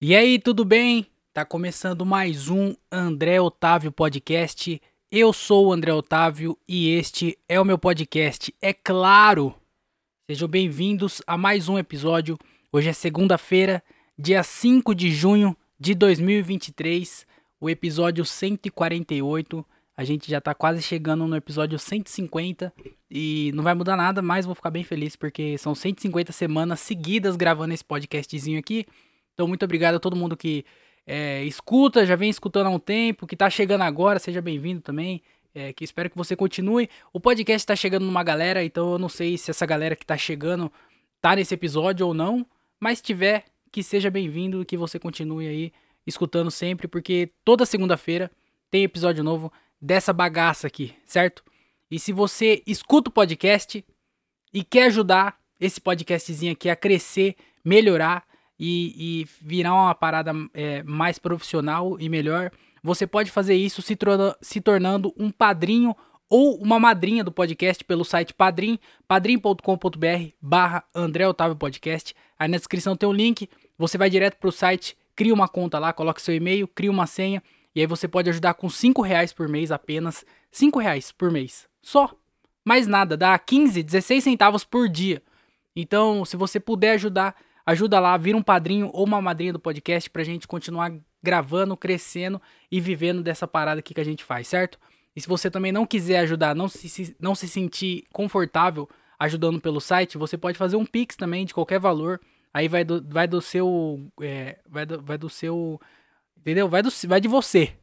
E aí, tudo bem? Tá começando mais um André Otávio Podcast. Eu sou o André Otávio e este é o meu podcast. É claro! Sejam bem-vindos a mais um episódio. Hoje é segunda-feira, dia 5 de junho de 2023, o episódio 148. A gente já tá quase chegando no episódio 150 e não vai mudar nada, mas vou ficar bem feliz porque são 150 semanas seguidas gravando esse podcastzinho aqui. Então, muito obrigado a todo mundo que é, escuta, já vem escutando há um tempo, que tá chegando agora, seja bem-vindo também. É, que espero que você continue. O podcast tá chegando numa galera, então eu não sei se essa galera que tá chegando tá nesse episódio ou não. Mas tiver, que seja bem-vindo, que você continue aí escutando sempre, porque toda segunda-feira tem episódio novo dessa bagaça aqui, certo? E se você escuta o podcast e quer ajudar esse podcastzinho aqui a crescer, melhorar, e, e virar uma parada é, mais profissional e melhor, você pode fazer isso se, se tornando um padrinho ou uma madrinha do podcast pelo site padrim, padrim.com.br barra André Otávio Podcast. Aí na descrição tem um link, você vai direto pro site, cria uma conta lá, coloca seu e-mail, cria uma senha, e aí você pode ajudar com 5 reais por mês apenas. 5 reais por mês. Só. Mais nada, dá 15, 16 centavos por dia. Então, se você puder ajudar, Ajuda lá, vira um padrinho ou uma madrinha do podcast pra gente continuar gravando, crescendo e vivendo dessa parada aqui que a gente faz, certo? E se você também não quiser ajudar, não se, não se sentir confortável ajudando pelo site, você pode fazer um Pix também de qualquer valor. Aí vai do, vai do seu. É, vai, do, vai do seu. Entendeu? Vai, do, vai de você.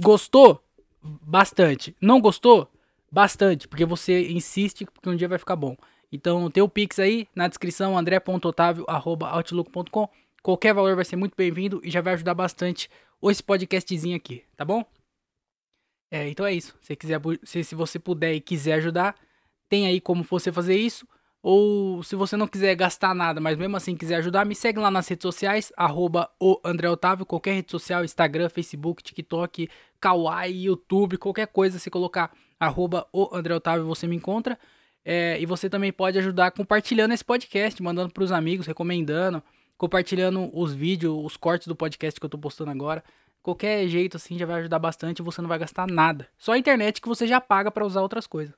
Gostou? Bastante. Não gostou? Bastante. Porque você insiste, porque um dia vai ficar bom. Então tem o Pix aí na descrição, andré.otavio.outlook.com. Qualquer valor vai ser muito bem-vindo e já vai ajudar bastante esse podcastzinho aqui, tá bom? É, então é isso. Se, quiser, se, se você puder e quiser ajudar, tem aí como você fazer isso. Ou se você não quiser gastar nada, mas mesmo assim quiser ajudar, me segue lá nas redes sociais, arroba o André Otávio, qualquer rede social, Instagram, Facebook, TikTok, Kawaii, YouTube, qualquer coisa, se colocar arroba o André Otávio, você me encontra. É, e você também pode ajudar compartilhando esse podcast, mandando para os amigos, recomendando, compartilhando os vídeos, os cortes do podcast que eu estou postando agora. Qualquer jeito assim já vai ajudar bastante e você não vai gastar nada. Só a internet que você já paga para usar outras coisas.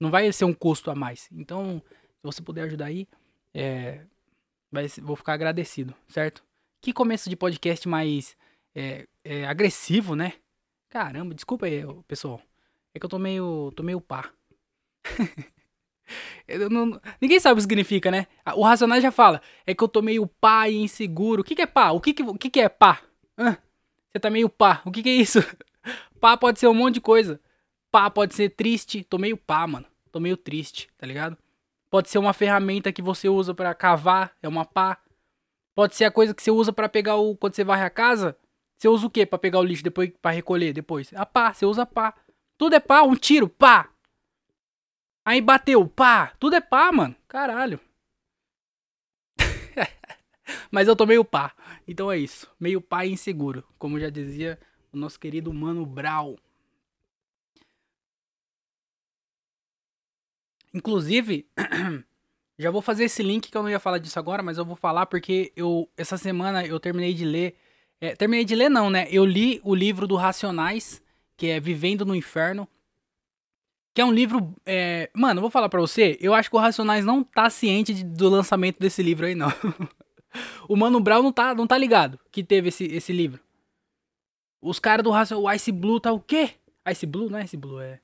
Não vai ser um custo a mais. Então, se você puder ajudar aí, é, vai, vou ficar agradecido, certo? Que começo de podcast mais é, é, agressivo, né? Caramba, desculpa aí, pessoal. É que eu tô meio, tô meio pá. Não, ninguém sabe o que significa, né? O Racionais já fala. É que eu tô meio pá e inseguro. O que, que é pá? O que, que, o que, que é pá? Hã? Você tá meio pá. O que, que é isso? pá pode ser um monte de coisa. Pá pode ser triste. Tô meio pá, mano. Tô meio triste, tá ligado? Pode ser uma ferramenta que você usa para cavar. É uma pá. Pode ser a coisa que você usa para pegar o. Quando você varre a casa. Você usa o que para pegar o lixo depois para recolher depois? A pá, você usa a pá. Tudo é pá, um tiro, pá. Aí bateu, pá, tudo é pá, mano. Caralho. Mas eu tô meio pá. Então é isso. Meio pá e inseguro. Como já dizia o nosso querido Mano Brau. Inclusive, já vou fazer esse link que eu não ia falar disso agora, mas eu vou falar porque eu essa semana eu terminei de ler. É, terminei de ler não, né? Eu li o livro do Racionais, que é Vivendo no Inferno. Que é um livro. É... Mano, vou falar pra você. Eu acho que o Racionais não tá ciente de, do lançamento desse livro aí, não. o Mano Brown não tá, não tá ligado que teve esse, esse livro. Os caras do Racionais. O Ice Blue tá o quê? Ice Blue? Não é Ice Blue, é.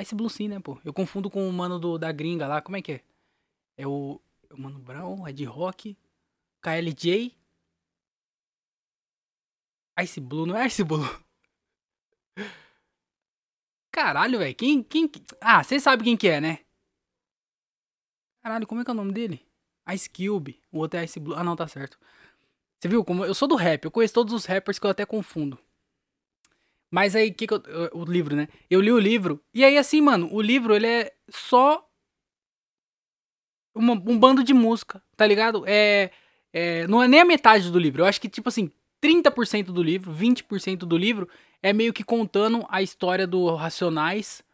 Ice Blue sim, né, pô? Eu confundo com o mano do, da gringa lá. Como é que é? É o. O Mano Brown, é de rock. KLJ. Ice Blue, não é Ice Blue? Caralho, velho. Quem, quem. Ah, você sabe quem que é, né? Caralho, como é que é o nome dele? Ice Cube. O outro é Ice Blue. Ah, não, tá certo. Você viu como. Eu sou do rap. Eu conheço todos os rappers que eu até confundo. Mas aí, que, que eu, o livro, né? Eu li o livro. E aí, assim, mano, o livro, ele é só. Uma, um bando de música, tá ligado? É, é. Não é nem a metade do livro. Eu acho que, tipo assim, 30% do livro, 20% do livro é meio que contando a história do Racionais.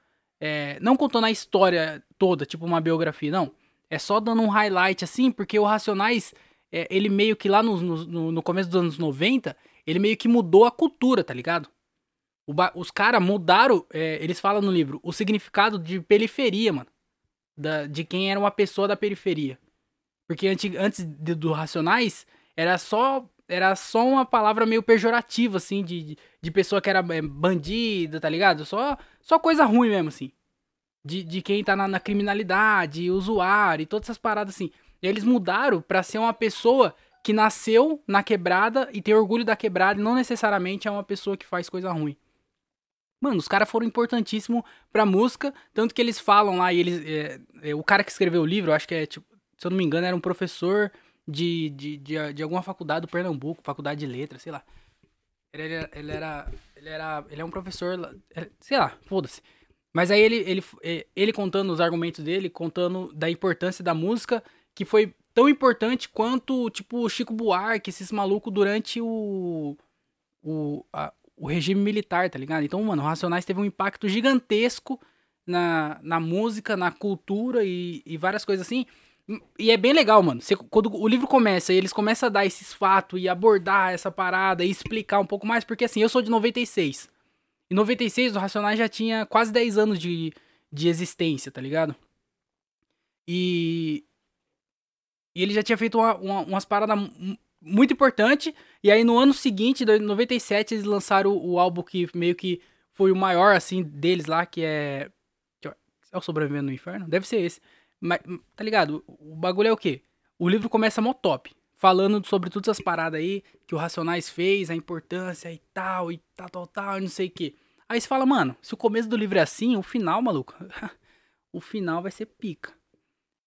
É, não contando a história toda, tipo uma biografia, não. É só dando um highlight assim, porque o Racionais é, ele meio que lá no, no, no, começo dos anos 90, ele meio que mudou a cultura, tá ligado? os caras mudaram, é, eles falam no livro, o significado de periferia, mano. Da, de quem era uma pessoa da periferia. Porque antes, antes de, do Racionais, era só era só uma palavra meio pejorativa, assim, de, de pessoa que era é, bandida, tá ligado? Só, só coisa ruim mesmo, assim. De, de quem tá na, na criminalidade, usuário e todas essas paradas assim. E eles mudaram pra ser uma pessoa que nasceu na quebrada e tem orgulho da quebrada e não necessariamente é uma pessoa que faz coisa ruim. Mano, os caras foram importantíssimos pra música, tanto que eles falam lá, e eles. É, é, o cara que escreveu o livro, acho que é, tipo, se eu não me engano, era um professor de, de, de, de alguma faculdade do Pernambuco, faculdade de letras, sei lá. Ele, ele, era. Ele era. Ele é um professor. Sei lá, foda-se. Mas aí ele, ele, ele contando os argumentos dele, contando da importância da música, que foi tão importante quanto, tipo, Chico Buarque, esses malucos durante o. O, a, o regime militar, tá ligado? Então, mano, o Racionais teve um impacto gigantesco na, na música, na cultura e, e várias coisas assim. E é bem legal, mano. Você, quando o livro começa eles começam a dar esses fatos e abordar essa parada e explicar um pouco mais, porque assim, eu sou de 96. Em 96, o Racionais já tinha quase 10 anos de, de existência, tá ligado? E. E ele já tinha feito uma, uma, umas paradas muito importante. E aí no ano seguinte, em 97, eles lançaram o, o, álbum que meio que foi o maior, assim, deles lá, que é. É o Sobrevivendo no Inferno? Deve ser esse. Mas, tá ligado? O bagulho é o quê? O livro começa mó top. Falando sobre todas essas paradas aí que o Racionais fez, a importância e tal, e tal, tal, tal, e não sei o quê. Aí você fala, mano, se o começo do livro é assim, o final, maluco, o final vai ser pica.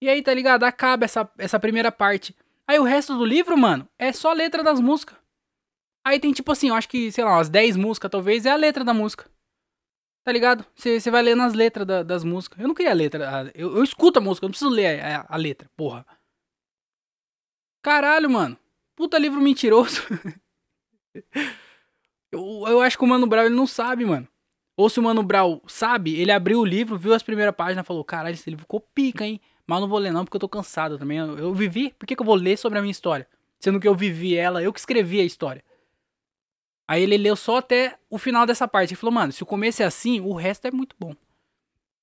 E aí, tá ligado? Acaba essa, essa primeira parte. Aí o resto do livro, mano, é só letra das músicas. Aí tem tipo assim, eu acho que, sei lá, umas 10 músicas talvez, é a letra da música. Tá ligado? Você vai lendo as letras da, das músicas. Eu não queria a letra. Eu, eu escuto a música, eu não preciso ler a, a, letra, porra. Caralho, mano. Puta livro mentiroso. eu, eu acho que o Mano Brown ele não sabe, mano. Ou se o Mano Brown sabe, ele abriu o livro, viu as primeiras páginas falou: Caralho, esse livro ficou pica, hein? Mas não vou ler não, porque eu tô cansado também. Eu, eu vivi, por que, que eu vou ler sobre a minha história? Sendo que eu vivi ela, eu que escrevi a história. Aí ele leu só até o final dessa parte. Ele falou, mano, se o começo é assim, o resto é muito bom.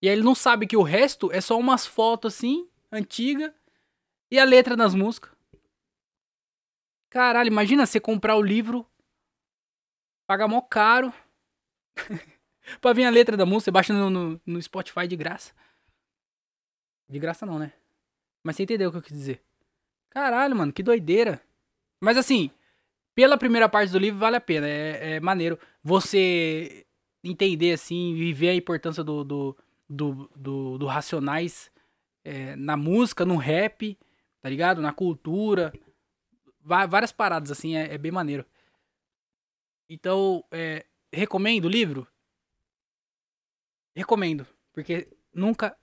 E aí ele não sabe que o resto é só umas fotos assim, antiga, e a letra das músicas. Caralho, imagina você comprar o livro, pagar mó caro, pra vir a letra da música, você baixa no, no, no Spotify de graça. De graça não, né? Mas você entendeu o que eu quis dizer. Caralho, mano, que doideira. Mas assim, pela primeira parte do livro vale a pena. É, é maneiro você entender, assim, viver a importância do, do, do, do, do Racionais é, na música, no rap, tá ligado? Na cultura. Várias paradas, assim, é, é bem maneiro. Então, é, recomendo o livro? Recomendo. Porque nunca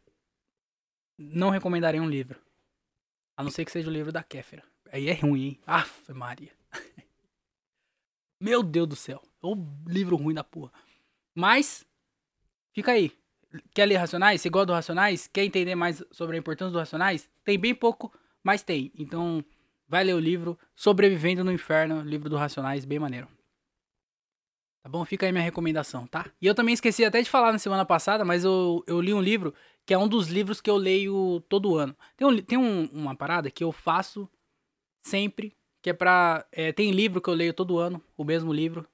não recomendarei um livro. A não ser que seja o livro da Kéfera. Aí é ruim, hein? Aff, Maria. Meu Deus do céu. O livro ruim da porra. Mas, fica aí. Quer ler Racionais? Você gosta do Racionais? Quer entender mais sobre a importância do Racionais? Tem bem pouco, mas tem. Então, vai ler o livro Sobrevivendo no Inferno, livro do Racionais, bem maneiro. Tá bom? Fica aí minha recomendação, tá? E eu também esqueci até de falar na semana passada, mas eu, eu li um livro que é um dos livros que eu leio todo ano. Tem, um, tem um, uma parada que eu faço sempre, que é pra. É, tem livro que eu leio todo ano, o mesmo livro.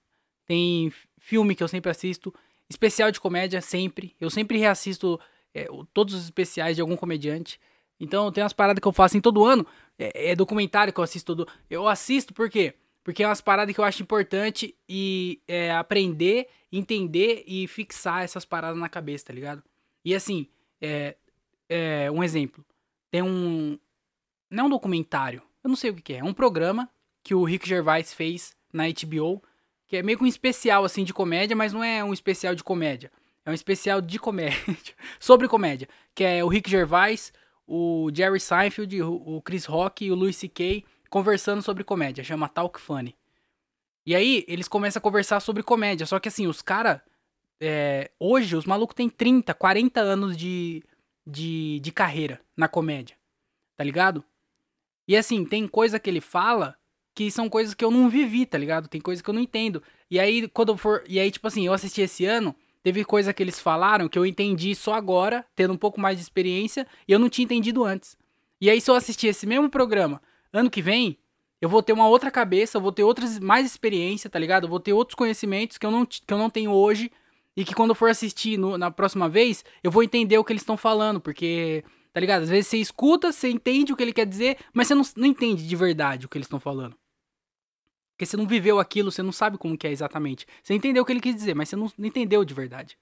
Tem filme que eu sempre assisto. Especial de comédia, sempre. Eu sempre reassisto é, todos os especiais de algum comediante. Então tem umas paradas que eu faço em todo ano. É, é documentário que eu assisto todo. Eu assisto por quê? Porque é umas paradas que eu acho importante e é, aprender, entender e fixar essas paradas na cabeça, tá ligado? E assim, é, é um exemplo. Tem um. Não é um documentário, eu não sei o que, que é. É um programa que o Rick Gervais fez na HBO, que é meio que um especial assim de comédia, mas não é um especial de comédia. É um especial de comédia, sobre comédia, que é o Rick Gervais, o Jerry Seinfeld, o Chris Rock e o Louis C.K conversando sobre comédia, chama Talk Funny. E aí, eles começam a conversar sobre comédia, só que assim, os caras. É, hoje, os malucos têm 30, 40 anos de, de, de carreira na comédia, tá ligado? E assim, tem coisa que ele fala que são coisas que eu não vivi, tá ligado? Tem coisa que eu não entendo. E aí, quando eu for. E aí, tipo assim, eu assisti esse ano, teve coisa que eles falaram que eu entendi só agora, tendo um pouco mais de experiência, e eu não tinha entendido antes. E aí, se eu assistir esse mesmo programa ano que vem, eu vou ter uma outra cabeça, eu vou ter outras mais experiência, tá ligado? Eu vou ter outros conhecimentos que eu não, que eu não tenho hoje. E que quando eu for assistir no, na próxima vez, eu vou entender o que eles estão falando, porque Tá ligado? Às vezes você escuta, você entende o que ele quer dizer, mas você não, não entende de verdade o que eles estão falando. Porque você não viveu aquilo, você não sabe como que é exatamente. Você entendeu o que ele quis dizer, mas você não, não entendeu de verdade.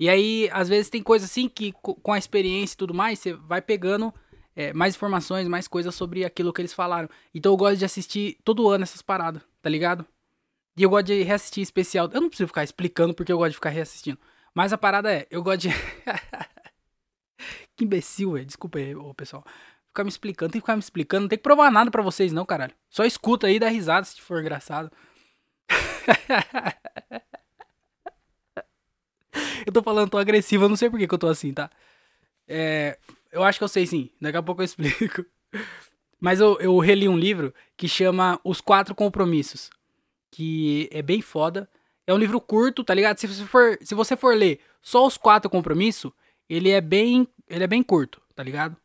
E aí, às vezes tem coisa assim que com a experiência e tudo mais, você vai pegando é, mais informações, mais coisas sobre aquilo que eles falaram. Então eu gosto de assistir todo ano essas paradas, tá ligado? E eu gosto de reassistir especial. Eu não preciso ficar explicando porque eu gosto de ficar reassistindo. Mas a parada é, eu gosto de. Imbecil, velho. Desculpa aí, ô, pessoal. Ficar me explicando, tem que ficar me explicando. Não tem que provar nada para vocês, não, caralho. Só escuta aí e dá risada se for engraçado. eu tô falando, tô agressivo, eu não sei por que, que eu tô assim, tá? É, eu acho que eu sei sim, daqui a pouco eu explico. Mas eu, eu reli um livro que chama Os Quatro Compromissos, que é bem foda. É um livro curto, tá ligado? Se você for, se você for ler só os quatro compromissos, ele é bem, ele é bem curto, tá ligado?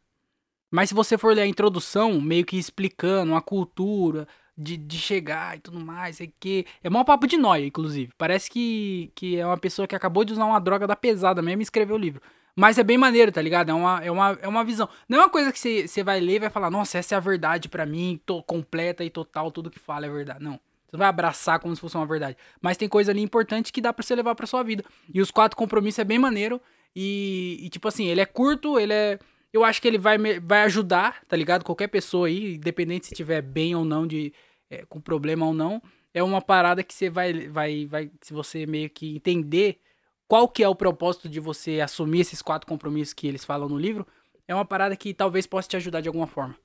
Mas se você for ler a introdução, meio que explicando a cultura de, de chegar e tudo mais, é que é mó papo de noia, inclusive. Parece que, que é uma pessoa que acabou de usar uma droga da pesada mesmo e escreveu o livro. Mas é bem maneiro, tá ligado? É uma, é uma, é uma visão. Não é uma coisa que você, vai ler e vai falar, nossa, essa é a verdade para mim, tô completa e total, tudo que fala é verdade. Não. Você não vai abraçar como se fosse uma verdade. Mas tem coisa ali importante que dá para você levar pra sua vida. E os quatro compromissos é bem maneiro. E, e, tipo assim, ele é curto, ele é. Eu acho que ele vai, vai ajudar, tá ligado? Qualquer pessoa aí, independente se tiver bem ou não, de é, com problema ou não, é uma parada que você vai, vai, vai. Se você meio que entender qual que é o propósito de você assumir esses quatro compromissos que eles falam no livro, é uma parada que talvez possa te ajudar de alguma forma.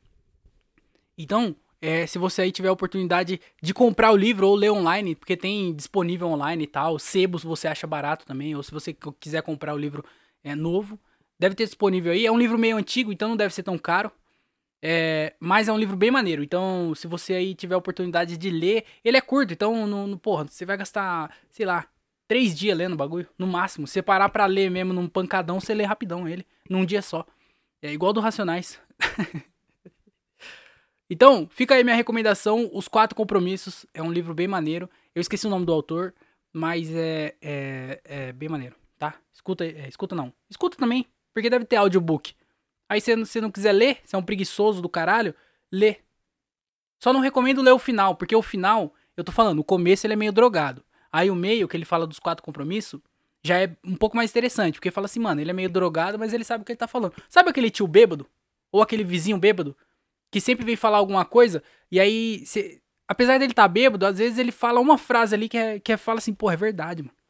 Então, é, se você aí tiver a oportunidade de comprar o livro ou ler online, porque tem disponível online e tal, sebos você acha barato também, ou se você quiser comprar o livro é novo. Deve ter disponível aí. É um livro meio antigo, então não deve ser tão caro. É, mas é um livro bem maneiro. Então, se você aí tiver a oportunidade de ler, ele é curto. Então, no, no porra, você vai gastar, sei lá, três dias lendo o bagulho, no máximo. Se parar pra ler mesmo num pancadão, você lê rapidão ele, num dia só. É igual do Racionais. então, fica aí minha recomendação: Os Quatro Compromissos. É um livro bem maneiro. Eu esqueci o nome do autor, mas é, é, é bem maneiro tá? Escuta, é, escuta não. Escuta também, porque deve ter audiobook. Aí se você não quiser ler, você é um preguiçoso do caralho, lê. Só não recomendo ler o final, porque o final, eu tô falando, o começo ele é meio drogado. Aí o meio, que ele fala dos quatro compromissos, já é um pouco mais interessante, porque fala assim, mano, ele é meio drogado, mas ele sabe o que ele tá falando. Sabe aquele tio bêbado? Ou aquele vizinho bêbado? Que sempre vem falar alguma coisa, e aí, cê, apesar dele tá bêbado, às vezes ele fala uma frase ali que, é, que é, fala assim, pô, é verdade, mano.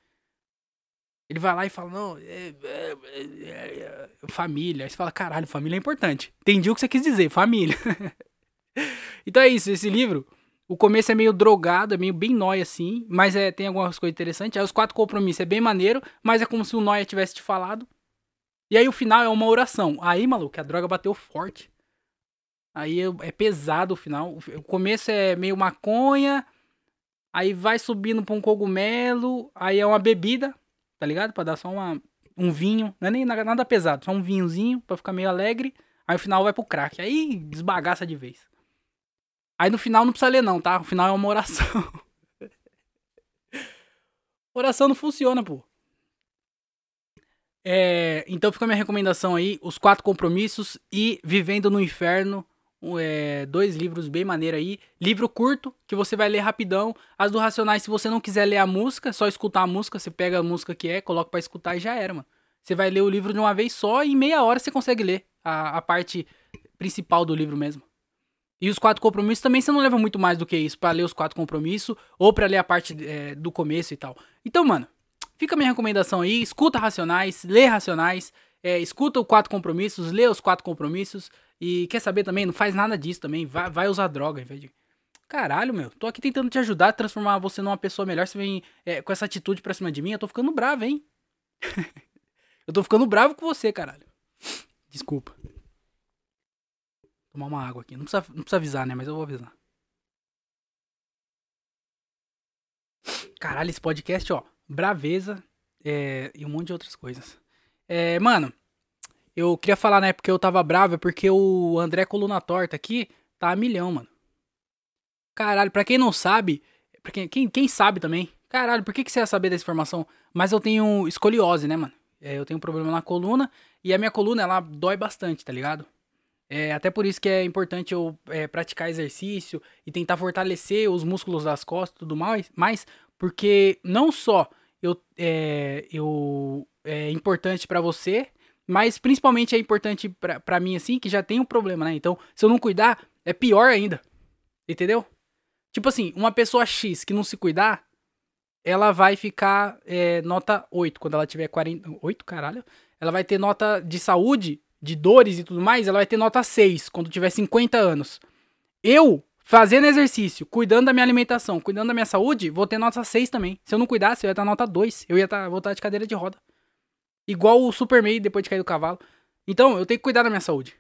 Ele vai lá e fala, não, é, é, é, família. Aí você fala, caralho, família é importante. Entendi o que você quis dizer, família. então é isso, esse livro, o começo é meio drogado, é meio bem nóia assim, mas é, tem algumas coisas interessantes. Aí os quatro compromissos é bem maneiro, mas é como se o nóia tivesse te falado. E aí o final é uma oração. Aí, maluco, a droga bateu forte. Aí é pesado o final. O começo é meio maconha, aí vai subindo pra um cogumelo, aí é uma bebida, tá ligado? Pra dar só uma, um vinho, não é nem nada pesado, só um vinhozinho pra ficar meio alegre. Aí o final vai pro crack, aí desbagaça de vez. Aí no final não precisa ler não, tá? O final é uma oração. oração não funciona, pô. É, então fica a minha recomendação aí, Os Quatro Compromissos e Vivendo no Inferno, é, dois livros bem maneiro aí. Livro curto, que você vai ler rapidão. As do Racionais, se você não quiser ler a música, só escutar a música, você pega a música que é, coloca para escutar e já era, mano. Você vai ler o livro de uma vez só e em meia hora você consegue ler a, a parte principal do livro mesmo. E os quatro compromissos também você não leva muito mais do que isso para ler os quatro compromissos ou para ler a parte é, do começo e tal. Então, mano, fica a minha recomendação aí. Escuta Racionais, lê Racionais, é, escuta os quatro compromissos, lê os quatro compromissos e quer saber também? Não faz nada disso também. Vai, vai usar droga em vez de. Caralho, meu. Tô aqui tentando te ajudar a transformar você numa pessoa melhor. Você vem é, com essa atitude pra cima de mim. Eu tô ficando bravo, hein? eu tô ficando bravo com você, caralho. Desculpa. Tomar uma água aqui. Não precisa, não precisa avisar, né? Mas eu vou avisar. Caralho, esse podcast, ó. Braveza é, e um monte de outras coisas. É, mano, eu queria falar, né? Porque eu tava bravo, é porque o André Coluna Torta aqui tá a milhão, mano. Caralho, pra quem não sabe, pra quem, quem, quem sabe também, caralho, por que, que você ia saber dessa informação? Mas eu tenho escoliose, né, mano? É, eu tenho um problema na coluna e a minha coluna, ela dói bastante, tá ligado? É, até por isso que é importante eu é, praticar exercício e tentar fortalecer os músculos das costas e tudo mais, mais porque não só eu, é, eu é importante para você, mas principalmente é importante para mim, assim, que já tem um problema, né? Então, se eu não cuidar, é pior ainda. Entendeu? Tipo assim, uma pessoa X que não se cuidar, ela vai ficar é, nota 8 quando ela tiver 40. 8, caralho? Ela vai ter nota de saúde, de dores e tudo mais, ela vai ter nota 6 quando tiver 50 anos. Eu, fazendo exercício, cuidando da minha alimentação, cuidando da minha saúde, vou ter nota 6 também. Se eu não cuidasse, eu ia estar nota 2. Eu ia estar, voltar de cadeira de roda. Igual o Superman depois de cair do cavalo. Então, eu tenho que cuidar da minha saúde.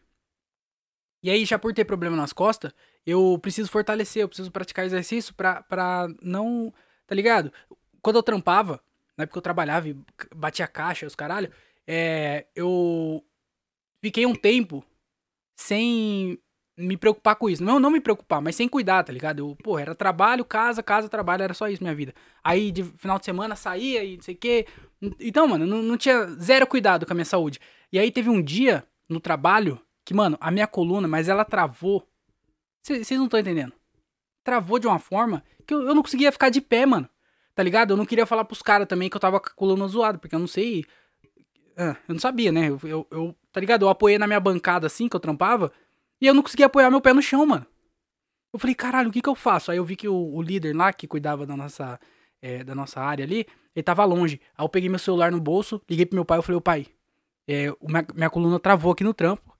E aí, já por ter problema nas costas, eu preciso fortalecer, eu preciso praticar exercício pra, pra não. Tá ligado? Quando eu trampava, na época eu trabalhava e batia caixa, os caralho, é, eu fiquei um tempo sem me preocupar com isso. Não, não me preocupar, mas sem cuidar, tá ligado? Eu, pô, era trabalho, casa, casa, trabalho, era só isso minha vida. Aí, de final de semana, saía e não sei o quê. Então, mano, não, não tinha zero cuidado com a minha saúde. E aí teve um dia no trabalho que, mano, a minha coluna, mas ela travou. Vocês não estão entendendo. Travou de uma forma que eu, eu não conseguia ficar de pé, mano. Tá ligado? Eu não queria falar pros caras também que eu tava com a coluna zoada, porque eu não sei. Ah, eu não sabia, né? Eu, eu, eu, tá ligado? Eu apoiei na minha bancada assim que eu trampava. E eu não conseguia apoiar meu pé no chão, mano. Eu falei, caralho, o que que eu faço? Aí eu vi que o, o líder lá, que cuidava da nossa, é, da nossa área ali, ele tava longe. Aí eu peguei meu celular no bolso, liguei pro meu pai, eu falei, ô pai, é, minha, minha coluna travou aqui no trampo.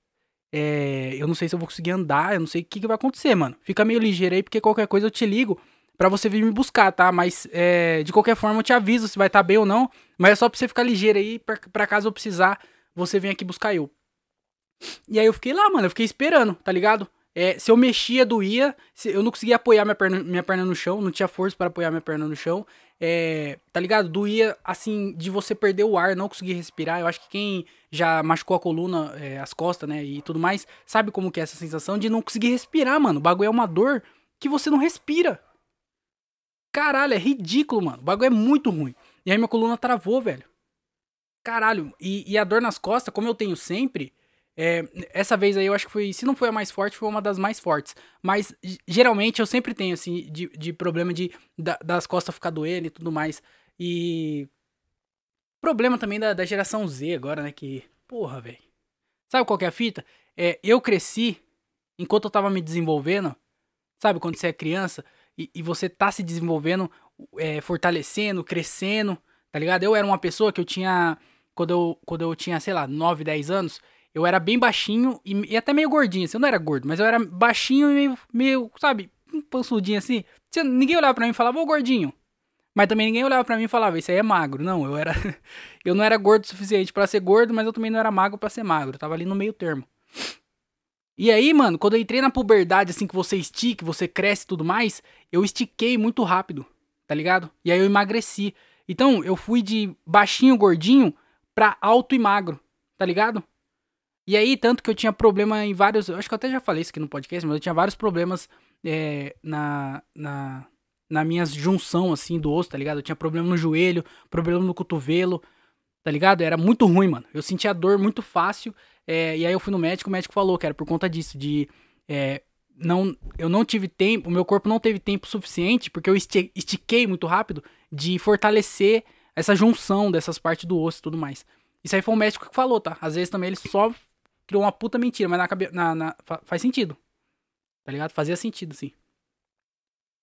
É, eu não sei se eu vou conseguir andar, eu não sei o que, que vai acontecer, mano. Fica meio ligeiro aí, porque qualquer coisa eu te ligo para você vir me buscar, tá? Mas é, de qualquer forma eu te aviso se vai estar tá bem ou não. Mas é só pra você ficar ligeiro aí, pra, pra caso eu precisar, você vem aqui buscar eu. E aí eu fiquei lá, mano, eu fiquei esperando, tá ligado? É, se eu mexia, doía. eu não conseguia apoiar minha perna, minha perna no chão, não tinha força para apoiar minha perna no chão. É, tá ligado? Doía, assim, de você perder o ar, não conseguir respirar. Eu acho que quem já machucou a coluna, é, as costas, né, e tudo mais, sabe como que é essa sensação de não conseguir respirar, mano. O bagulho é uma dor que você não respira. Caralho, é ridículo, mano. O bagulho é muito ruim. E aí minha coluna travou, velho. Caralho. E, e a dor nas costas, como eu tenho sempre, é, essa vez aí eu acho que foi, se não foi a mais forte, foi uma das mais fortes. Mas geralmente eu sempre tenho, assim, de, de problema de da, das costas ficar doendo e tudo mais. E. Problema também da, da geração Z agora, né? Que. Porra, velho. Sabe qual que é a fita? É, eu cresci enquanto eu tava me desenvolvendo. Sabe quando você é criança e, e você tá se desenvolvendo, é, fortalecendo, crescendo, tá ligado? Eu era uma pessoa que eu tinha. Quando eu, quando eu tinha, sei lá, 9, 10 anos, eu era bem baixinho e, e, até meio gordinho, assim. Eu não era gordo, mas eu era baixinho e meio, meio sabe, um pançudinho assim. Ninguém olhava pra mim e falava, ô gordinho. Mas também ninguém olhava pra mim e falava, isso aí é magro. Não, eu era. eu não era gordo o suficiente para ser gordo, mas eu também não era magro para ser magro. Eu tava ali no meio termo. E aí, mano, quando eu entrei na puberdade, assim, que você estica, você cresce e tudo mais, eu estiquei muito rápido, tá ligado? E aí eu emagreci. Então, eu fui de baixinho, gordinho, pra alto e magro, tá ligado? E aí, tanto que eu tinha problema em vários. Eu acho que eu até já falei isso aqui no podcast, mas eu tinha vários problemas é, na, na, na minha junção, assim, do osso, tá ligado? Eu tinha problema no joelho, problema no cotovelo, tá ligado? Era muito ruim, mano. Eu sentia dor muito fácil. É, e aí eu fui no médico, o médico falou que era por conta disso, de. É, não, eu não tive tempo, o meu corpo não teve tempo suficiente, porque eu estiquei muito rápido, de fortalecer essa junção dessas partes do osso e tudo mais. Isso aí foi o médico que falou, tá? Às vezes também ele só criou uma puta mentira, mas na, cabe... na, na faz sentido. Tá ligado? Fazia sentido, sim.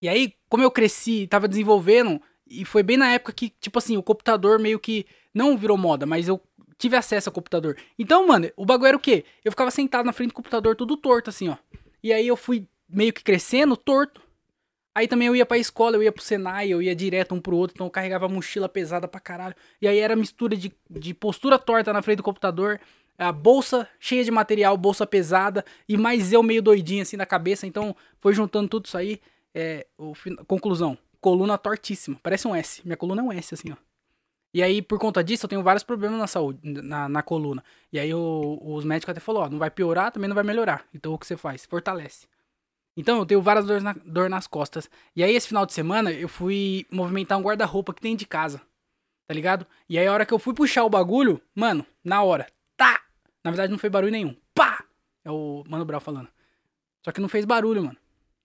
E aí, como eu cresci, tava desenvolvendo, e foi bem na época que, tipo assim, o computador meio que não virou moda, mas eu tive acesso ao computador. Então, mano, o bagulho era o quê? Eu ficava sentado na frente do computador tudo torto, assim, ó. E aí eu fui meio que crescendo torto. Aí também eu ia pra escola, eu ia pro Senai, eu ia direto um pro outro, então eu carregava mochila pesada pra caralho. E aí era mistura de, de postura torta na frente do computador, a bolsa cheia de material, bolsa pesada, e mais eu meio doidinho assim na cabeça, então foi juntando tudo isso aí. É, o, conclusão, coluna tortíssima, parece um S. Minha coluna é um S, assim, ó. E aí, por conta disso, eu tenho vários problemas na saúde, na, na coluna. E aí, o, os médicos até falaram, ó, não vai piorar, também não vai melhorar. Então, o que você faz? Fortalece. Então, eu tenho várias dores na, dor nas costas. E aí, esse final de semana, eu fui movimentar um guarda-roupa que tem de casa. Tá ligado? E aí, a hora que eu fui puxar o bagulho, mano, na hora! Na verdade, não fez barulho nenhum. Pá! É o Mano Brau falando. Só que não fez barulho, mano.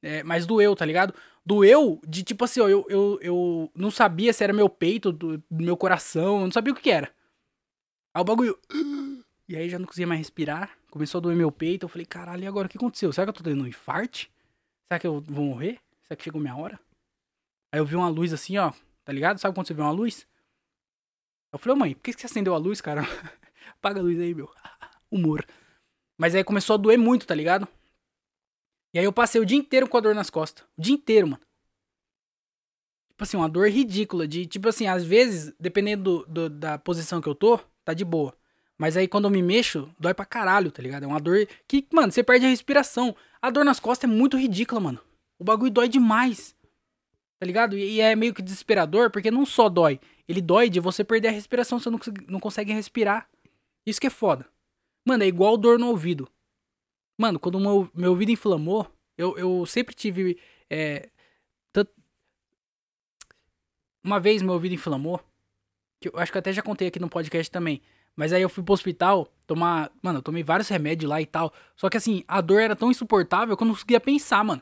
É, mas doeu, tá ligado? Doeu de tipo assim, ó, eu, eu, eu não sabia se era meu peito, do, meu coração, eu não sabia o que, que era. Aí o bagulho. E aí já não conseguia mais respirar. Começou a doer meu peito. Eu falei, caralho, e agora o que aconteceu? Será que eu tô tendo um infarte? Será que eu vou morrer? Será que chegou minha hora? Aí eu vi uma luz assim, ó, tá ligado? Sabe quando você vê uma luz? Eu falei, mãe, por que você acendeu a luz, cara? Apaga a luz aí, meu. Humor. Mas aí começou a doer muito, tá ligado? E aí eu passei o dia inteiro com a dor nas costas. O dia inteiro, mano. Tipo assim, uma dor ridícula. De, tipo assim, às vezes, dependendo do, do, da posição que eu tô, tá de boa. Mas aí quando eu me mexo, dói pra caralho, tá ligado? É uma dor que, mano, você perde a respiração. A dor nas costas é muito ridícula, mano. O bagulho dói demais. Tá ligado? E, e é meio que desesperador, porque não só dói. Ele dói de você perder a respiração, você não, não consegue respirar. Isso que é foda. Mano, é igual dor no ouvido. Mano, quando meu, meu ouvido inflamou, eu, eu sempre tive. É, Uma vez meu ouvido inflamou. Que eu acho que eu até já contei aqui no podcast também. Mas aí eu fui pro hospital tomar. Mano, eu tomei vários remédios lá e tal. Só que assim, a dor era tão insuportável que eu não conseguia pensar, mano.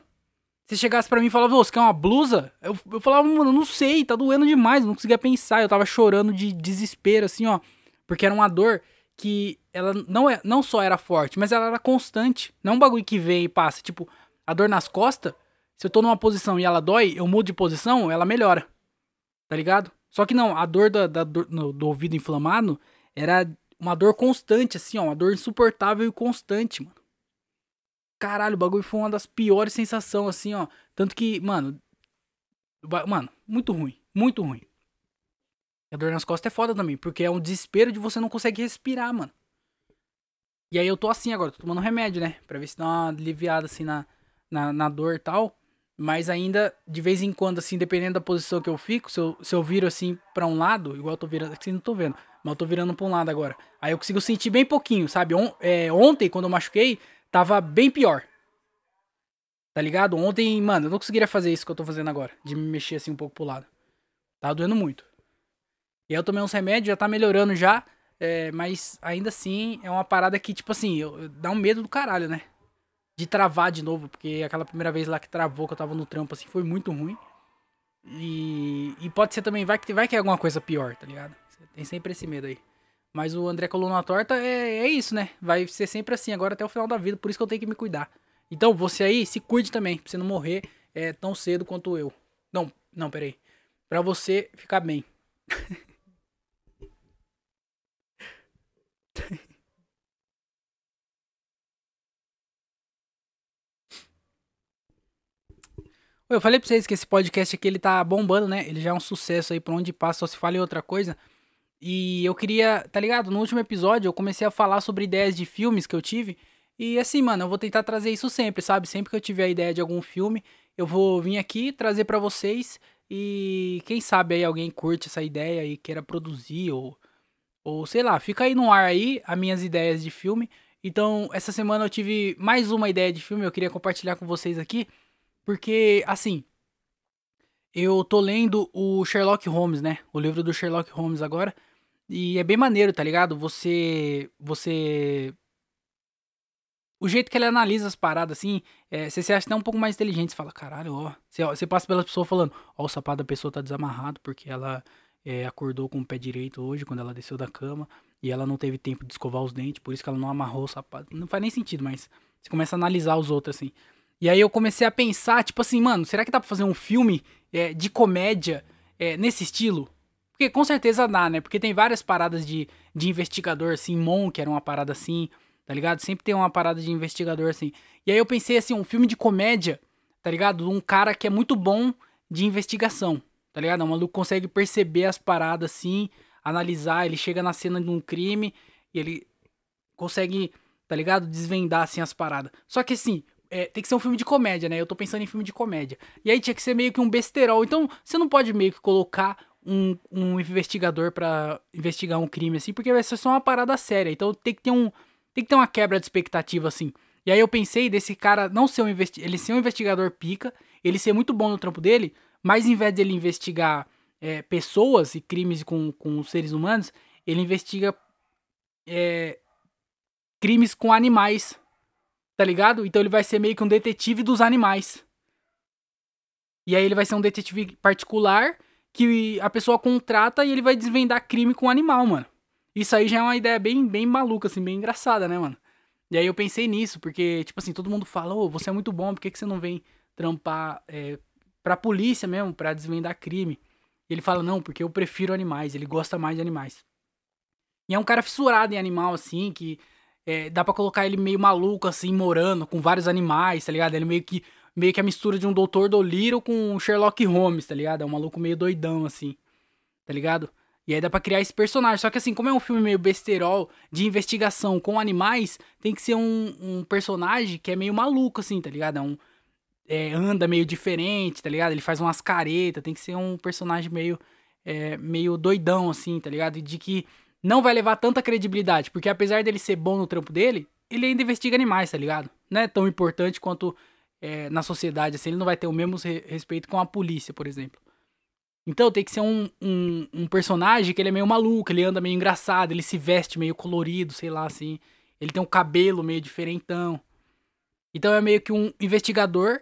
Se chegasse para mim e falava, você quer uma blusa? Eu, eu falava, mano, não sei, tá doendo demais, não conseguia pensar. Eu tava chorando de desespero, assim, ó. Porque era uma dor que ela não, é, não só era forte, mas ela era constante. Não é um bagulho que vem e passa. Tipo, a dor nas costas, se eu tô numa posição e ela dói, eu mudo de posição, ela melhora. Tá ligado? Só que não, a dor, da, da dor no, do ouvido inflamado era uma dor constante, assim, ó. Uma dor insuportável e constante, mano. Caralho, o bagulho foi uma das piores sensações, assim, ó. Tanto que, mano. Mano, muito ruim. Muito ruim. A dor nas costas é foda também, porque é um desespero de você não conseguir respirar, mano. E aí eu tô assim agora, tô tomando remédio, né? Pra ver se dá uma aliviada assim na, na, na dor e tal. Mas ainda, de vez em quando, assim, dependendo da posição que eu fico, se eu, se eu viro assim pra um lado, igual eu tô virando, aqui não tô vendo, mas eu tô virando pra um lado agora. Aí eu consigo sentir bem pouquinho, sabe? On, é, ontem, quando eu machuquei, tava bem pior. Tá ligado? Ontem, mano, eu não conseguiria fazer isso que eu tô fazendo agora, de me mexer assim um pouco pro lado. Tava doendo muito. E aí eu tomei uns remédios, já tá melhorando já. É, mas ainda assim é uma parada que, tipo assim, eu, dá um medo do caralho, né? De travar de novo, porque aquela primeira vez lá que travou, que eu tava no trampo, assim, foi muito ruim. E, e pode ser também, vai que, vai que é alguma coisa pior, tá ligado? Tem sempre esse medo aí. Mas o André Coluna Torta é, é isso, né? Vai ser sempre assim agora até o final da vida, por isso que eu tenho que me cuidar. Então, você aí, se cuide também, pra você não morrer é, tão cedo quanto eu. Não, não, peraí. Pra você ficar bem. Eu falei pra vocês que esse podcast aqui ele tá bombando, né? Ele já é um sucesso aí por onde passa, só se fala em outra coisa. E eu queria, tá ligado? No último episódio eu comecei a falar sobre ideias de filmes que eu tive. E assim, mano, eu vou tentar trazer isso sempre, sabe? Sempre que eu tiver a ideia de algum filme, eu vou vir aqui trazer para vocês. E quem sabe aí alguém curte essa ideia e queira produzir ou ou sei lá, fica aí no ar aí as minhas ideias de filme. Então, essa semana eu tive mais uma ideia de filme, eu queria compartilhar com vocês aqui, porque assim, eu tô lendo o Sherlock Holmes, né? O livro do Sherlock Holmes agora, e é bem maneiro, tá ligado? Você você o jeito que ele analisa as paradas, assim, é, você se acha até um pouco mais inteligente. Você fala, caralho, ó. Você, você passa pela pessoa falando, ó, o sapato da pessoa tá desamarrado porque ela é, acordou com o pé direito hoje, quando ela desceu da cama, e ela não teve tempo de escovar os dentes, por isso que ela não amarrou o sapato. Não faz nem sentido, mas você começa a analisar os outros, assim. E aí eu comecei a pensar, tipo assim, mano, será que dá pra fazer um filme é, de comédia é, nesse estilo? Porque com certeza dá, né? Porque tem várias paradas de, de investigador, assim, Monk era uma parada assim, tá ligado? Sempre tem uma parada de investigador assim. E aí eu pensei assim, um filme de comédia, tá ligado? Um cara que é muito bom de investigação. Tá ligado? O maluco consegue perceber as paradas assim, analisar, ele chega na cena de um crime e ele consegue, tá ligado? Desvendar, assim, as paradas. Só que, assim, é, tem que ser um filme de comédia, né? Eu tô pensando em filme de comédia. E aí tinha que ser meio que um besterol. Então, você não pode meio que colocar um, um investigador para investigar um crime, assim, porque vai ser só uma parada séria. Então tem que ter um. Tem que ter uma quebra de expectativa, assim. E aí eu pensei desse cara não ser um investigador. Ele ser um investigador pica, ele ser muito bom no trampo dele, mas em vez dele investigar é, pessoas e crimes com, com seres humanos, ele investiga é, crimes com animais Tá ligado? Então ele vai ser meio que um detetive dos animais. E aí ele vai ser um detetive particular que a pessoa contrata e ele vai desvendar crime com o animal, mano. Isso aí já é uma ideia bem, bem maluca, assim, bem engraçada, né, mano? E aí eu pensei nisso, porque, tipo assim, todo mundo fala, ô, oh, você é muito bom, por que, que você não vem trampar é, pra polícia mesmo, pra desvendar crime? E ele fala, não, porque eu prefiro animais, ele gosta mais de animais. E é um cara fissurado em animal, assim, que é, dá para colocar ele meio maluco, assim, morando, com vários animais, tá ligado? Ele meio que, meio que a mistura de um Doutor Dolittle com um Sherlock Holmes, tá ligado? É um maluco meio doidão, assim, tá ligado? E aí dá pra criar esse personagem. Só que assim, como é um filme meio besterol de investigação com animais, tem que ser um, um personagem que é meio maluco, assim, tá ligado? É um, é, anda meio diferente, tá ligado? Ele faz umas caretas, tem que ser um personagem meio, é, meio doidão, assim, tá ligado? E de que não vai levar tanta credibilidade, porque apesar dele ser bom no trampo dele, ele ainda investiga animais, tá ligado? Não é tão importante quanto é, na sociedade, assim, ele não vai ter o mesmo re respeito com a polícia, por exemplo. Então tem que ser um, um, um, personagem que ele é meio maluco, ele anda meio engraçado, ele se veste meio colorido, sei lá, assim. Ele tem um cabelo meio diferentão. Então é meio que um investigador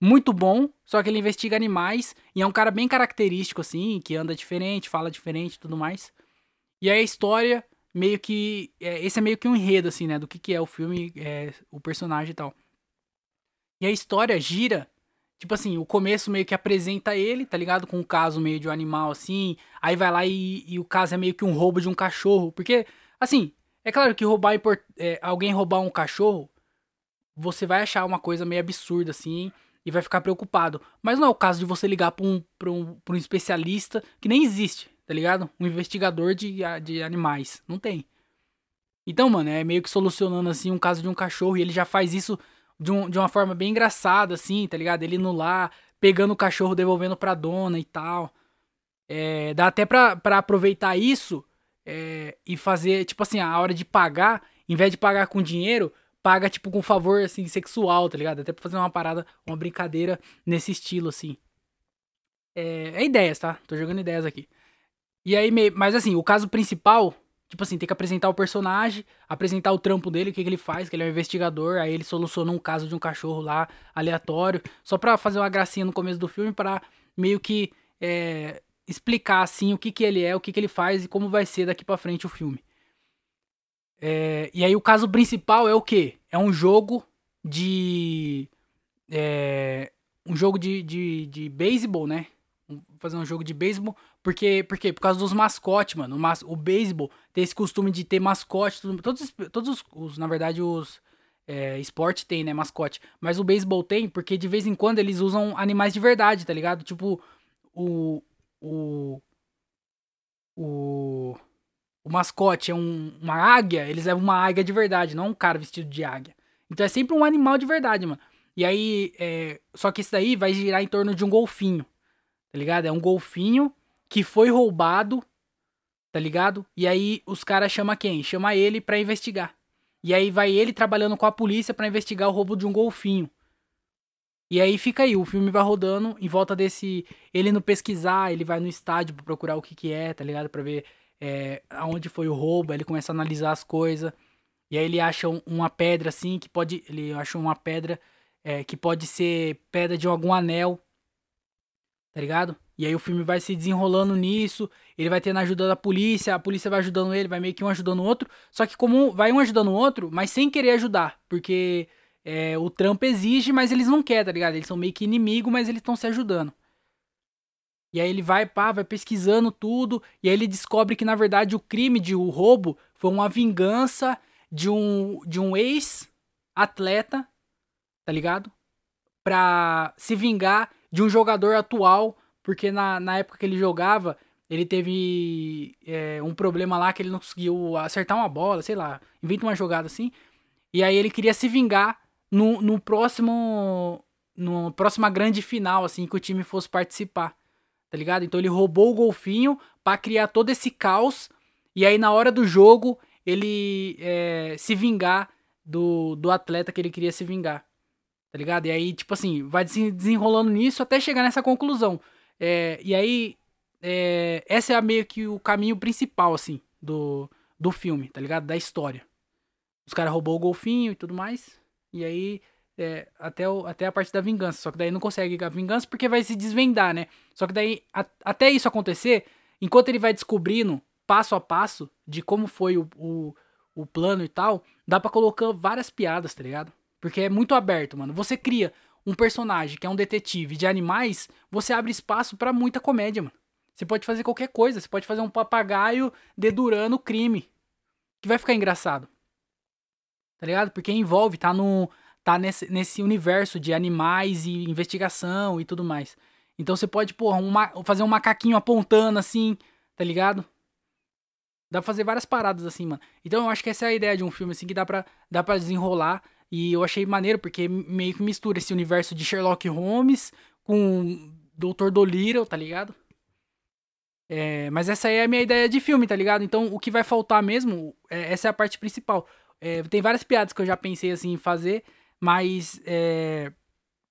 muito bom, só que ele investiga animais e é um cara bem característico, assim, que anda diferente, fala diferente e tudo mais. E aí a história, meio que. É, esse é meio que um enredo, assim, né? Do que, que é o filme, é, o personagem e tal. E a história gira. Tipo assim, o começo meio que apresenta ele, tá ligado? Com um caso meio de um animal, assim. Aí vai lá e, e o caso é meio que um roubo de um cachorro. Porque, assim, é claro que roubar é, alguém roubar um cachorro, você vai achar uma coisa meio absurda, assim, e vai ficar preocupado. Mas não é o caso de você ligar pra um, pra um, pra um especialista que nem existe tá ligado? Um investigador de, de animais. Não tem. Então, mano, é meio que solucionando, assim, um caso de um cachorro. E ele já faz isso de, um, de uma forma bem engraçada, assim, tá ligado? Ele indo lá, pegando o cachorro, devolvendo pra dona e tal. É, dá até pra, pra aproveitar isso é, e fazer, tipo assim, a hora de pagar, em vez de pagar com dinheiro, paga, tipo, com favor, assim, sexual, tá ligado? Até pra fazer uma parada, uma brincadeira nesse estilo, assim. É, é ideias, tá? Tô jogando ideias aqui. E aí, mas assim, o caso principal, tipo assim, tem que apresentar o personagem, apresentar o trampo dele, o que, que ele faz, que ele é um investigador, aí ele soluciona um caso de um cachorro lá, aleatório, só pra fazer uma gracinha no começo do filme, para meio que é, explicar, assim, o que, que ele é, o que, que ele faz e como vai ser daqui para frente o filme. É, e aí o caso principal é o quê? É um jogo de... É, um jogo de, de, de beisebol, né? fazer um jogo de beisebol. Porque, porque por causa dos mascotes, mano. O, mas, o beisebol tem esse costume de ter mascote. Todos, todos os, os, na verdade, os é, esporte tem, né, mascote. Mas o beisebol tem porque de vez em quando eles usam animais de verdade, tá ligado? Tipo, o. O. O. O mascote é um, uma águia, eles levam uma águia de verdade, não um cara vestido de águia. Então é sempre um animal de verdade, mano. E aí, é, só que esse daí vai girar em torno de um golfinho tá ligado? É um golfinho que foi roubado, tá ligado? E aí os caras chamam quem? Chama ele pra investigar. E aí vai ele trabalhando com a polícia para investigar o roubo de um golfinho. E aí fica aí, o filme vai rodando em volta desse. Ele no pesquisar, ele vai no estádio pra procurar o que que é, tá ligado? Pra ver é, aonde foi o roubo, ele começa a analisar as coisas. E aí ele acha uma pedra assim, que pode. Ele acha uma pedra é, que pode ser pedra de algum anel tá ligado? E aí o filme vai se desenrolando nisso, ele vai tendo a ajuda da polícia, a polícia vai ajudando ele, vai meio que um ajudando o outro, só que como vai um ajudando o outro, mas sem querer ajudar, porque é, o trampo exige, mas eles não querem, tá ligado? Eles são meio que inimigo, mas eles estão se ajudando. E aí ele vai, pá, vai pesquisando tudo, e aí ele descobre que na verdade o crime de o roubo foi uma vingança de um, de um ex-atleta, tá ligado? Pra se vingar de um jogador atual, porque na, na época que ele jogava, ele teve é, um problema lá que ele não conseguiu acertar uma bola, sei lá, inventa uma jogada assim. E aí ele queria se vingar no, no próximo. No próxima grande final, assim, que o time fosse participar. Tá ligado? Então ele roubou o golfinho para criar todo esse caos. E aí, na hora do jogo, ele é, se vingar do, do atleta que ele queria se vingar. Tá ligado? E aí, tipo assim, vai desenrolando nisso até chegar nessa conclusão. É, e aí, é, essa é meio que o caminho principal, assim, do, do filme, tá ligado? Da história. Os caras roubou o golfinho e tudo mais. E aí, é, até, o, até a parte da vingança. Só que daí não consegue a vingança porque vai se desvendar, né? Só que daí, a, até isso acontecer, enquanto ele vai descobrindo passo a passo de como foi o, o, o plano e tal, dá pra colocar várias piadas, tá ligado? Porque é muito aberto, mano. Você cria um personagem que é um detetive de animais, você abre espaço para muita comédia, mano. Você pode fazer qualquer coisa. Você pode fazer um papagaio dedurando o crime. Que vai ficar engraçado. Tá ligado? Porque envolve, tá no. Tá nesse, nesse universo de animais e investigação e tudo mais. Então você pode, porra, um, fazer um macaquinho apontando assim, tá ligado? Dá pra fazer várias paradas assim, mano. Então eu acho que essa é a ideia de um filme, assim, que dá pra, dá pra desenrolar e eu achei maneiro, porque meio que mistura esse universo de Sherlock Holmes com Dr. Dolittle, tá ligado? É, mas essa é a minha ideia de filme, tá ligado? Então o que vai faltar mesmo, é, essa é a parte principal. É, tem várias piadas que eu já pensei assim em fazer, mas é,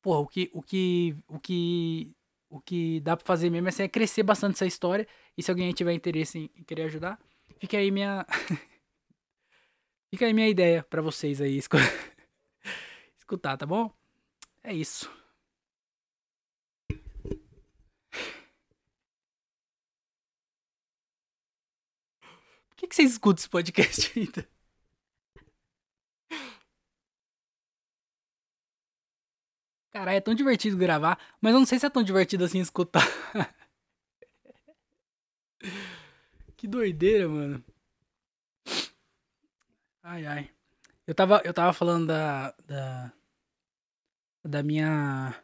porra, o que, o que, o que, o que dá pra fazer mesmo assim, é crescer bastante essa história. E se alguém tiver interesse em querer ajudar, fica aí minha. fica aí minha ideia para vocês aí. escutar, tá bom? É isso. Por que, que vocês escutam esse podcast ainda? Caralho, é tão divertido gravar, mas eu não sei se é tão divertido assim escutar. que doideira, mano. Ai, ai. Eu tava, eu tava falando da, da, da minha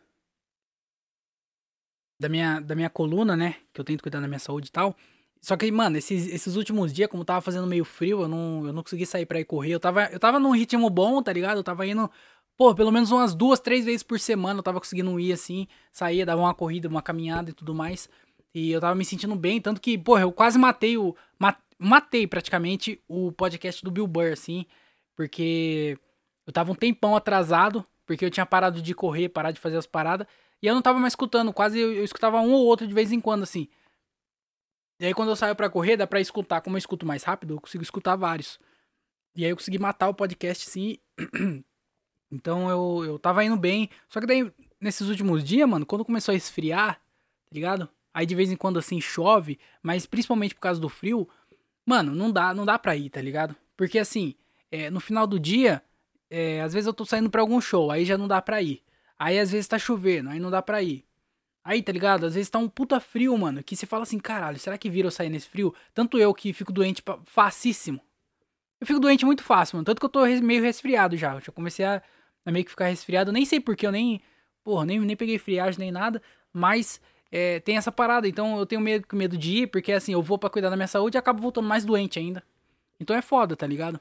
da minha da minha coluna, né, que eu tento cuidar da minha saúde e tal. Só que, mano, esses, esses últimos dias, como tava fazendo meio frio, eu não, eu não consegui sair pra ir correr. Eu tava, eu tava num ritmo bom, tá ligado? Eu tava indo, pô, pelo menos umas duas, três vezes por semana eu tava conseguindo ir assim, saía, dava uma corrida, uma caminhada e tudo mais. E eu tava me sentindo bem, tanto que, pô, eu quase matei o. Matei praticamente o podcast do Bill Burr, assim. Porque eu tava um tempão atrasado porque eu tinha parado de correr, parar de fazer as paradas. E eu não tava mais escutando, quase eu, eu escutava um ou outro de vez em quando, assim. E aí quando eu saio para correr, dá pra escutar. Como eu escuto mais rápido, eu consigo escutar vários. E aí eu consegui matar o podcast, sim. então eu, eu tava indo bem. Só que daí, nesses últimos dias, mano, quando começou a esfriar, tá ligado? Aí de vez em quando assim chove, mas principalmente por causa do frio, mano, não dá, não dá pra ir, tá ligado? Porque assim, é, no final do dia, é, às vezes eu tô saindo pra algum show, aí já não dá pra ir. Aí às vezes tá chovendo, aí não dá pra ir. Aí, tá ligado? Às vezes tá um puta frio, mano, que você fala assim, caralho, será que vira eu sair nesse frio? Tanto eu que fico doente facíssimo. Eu fico doente muito fácil, mano. Tanto que eu tô meio resfriado já. Eu já comecei a, a meio que ficar resfriado. Nem sei porque eu nem. Porra, nem, nem peguei friagem nem nada. Mas é, tem essa parada. Então eu tenho medo, medo de ir, porque assim, eu vou para cuidar da minha saúde e acabo voltando mais doente ainda. Então é foda, tá ligado?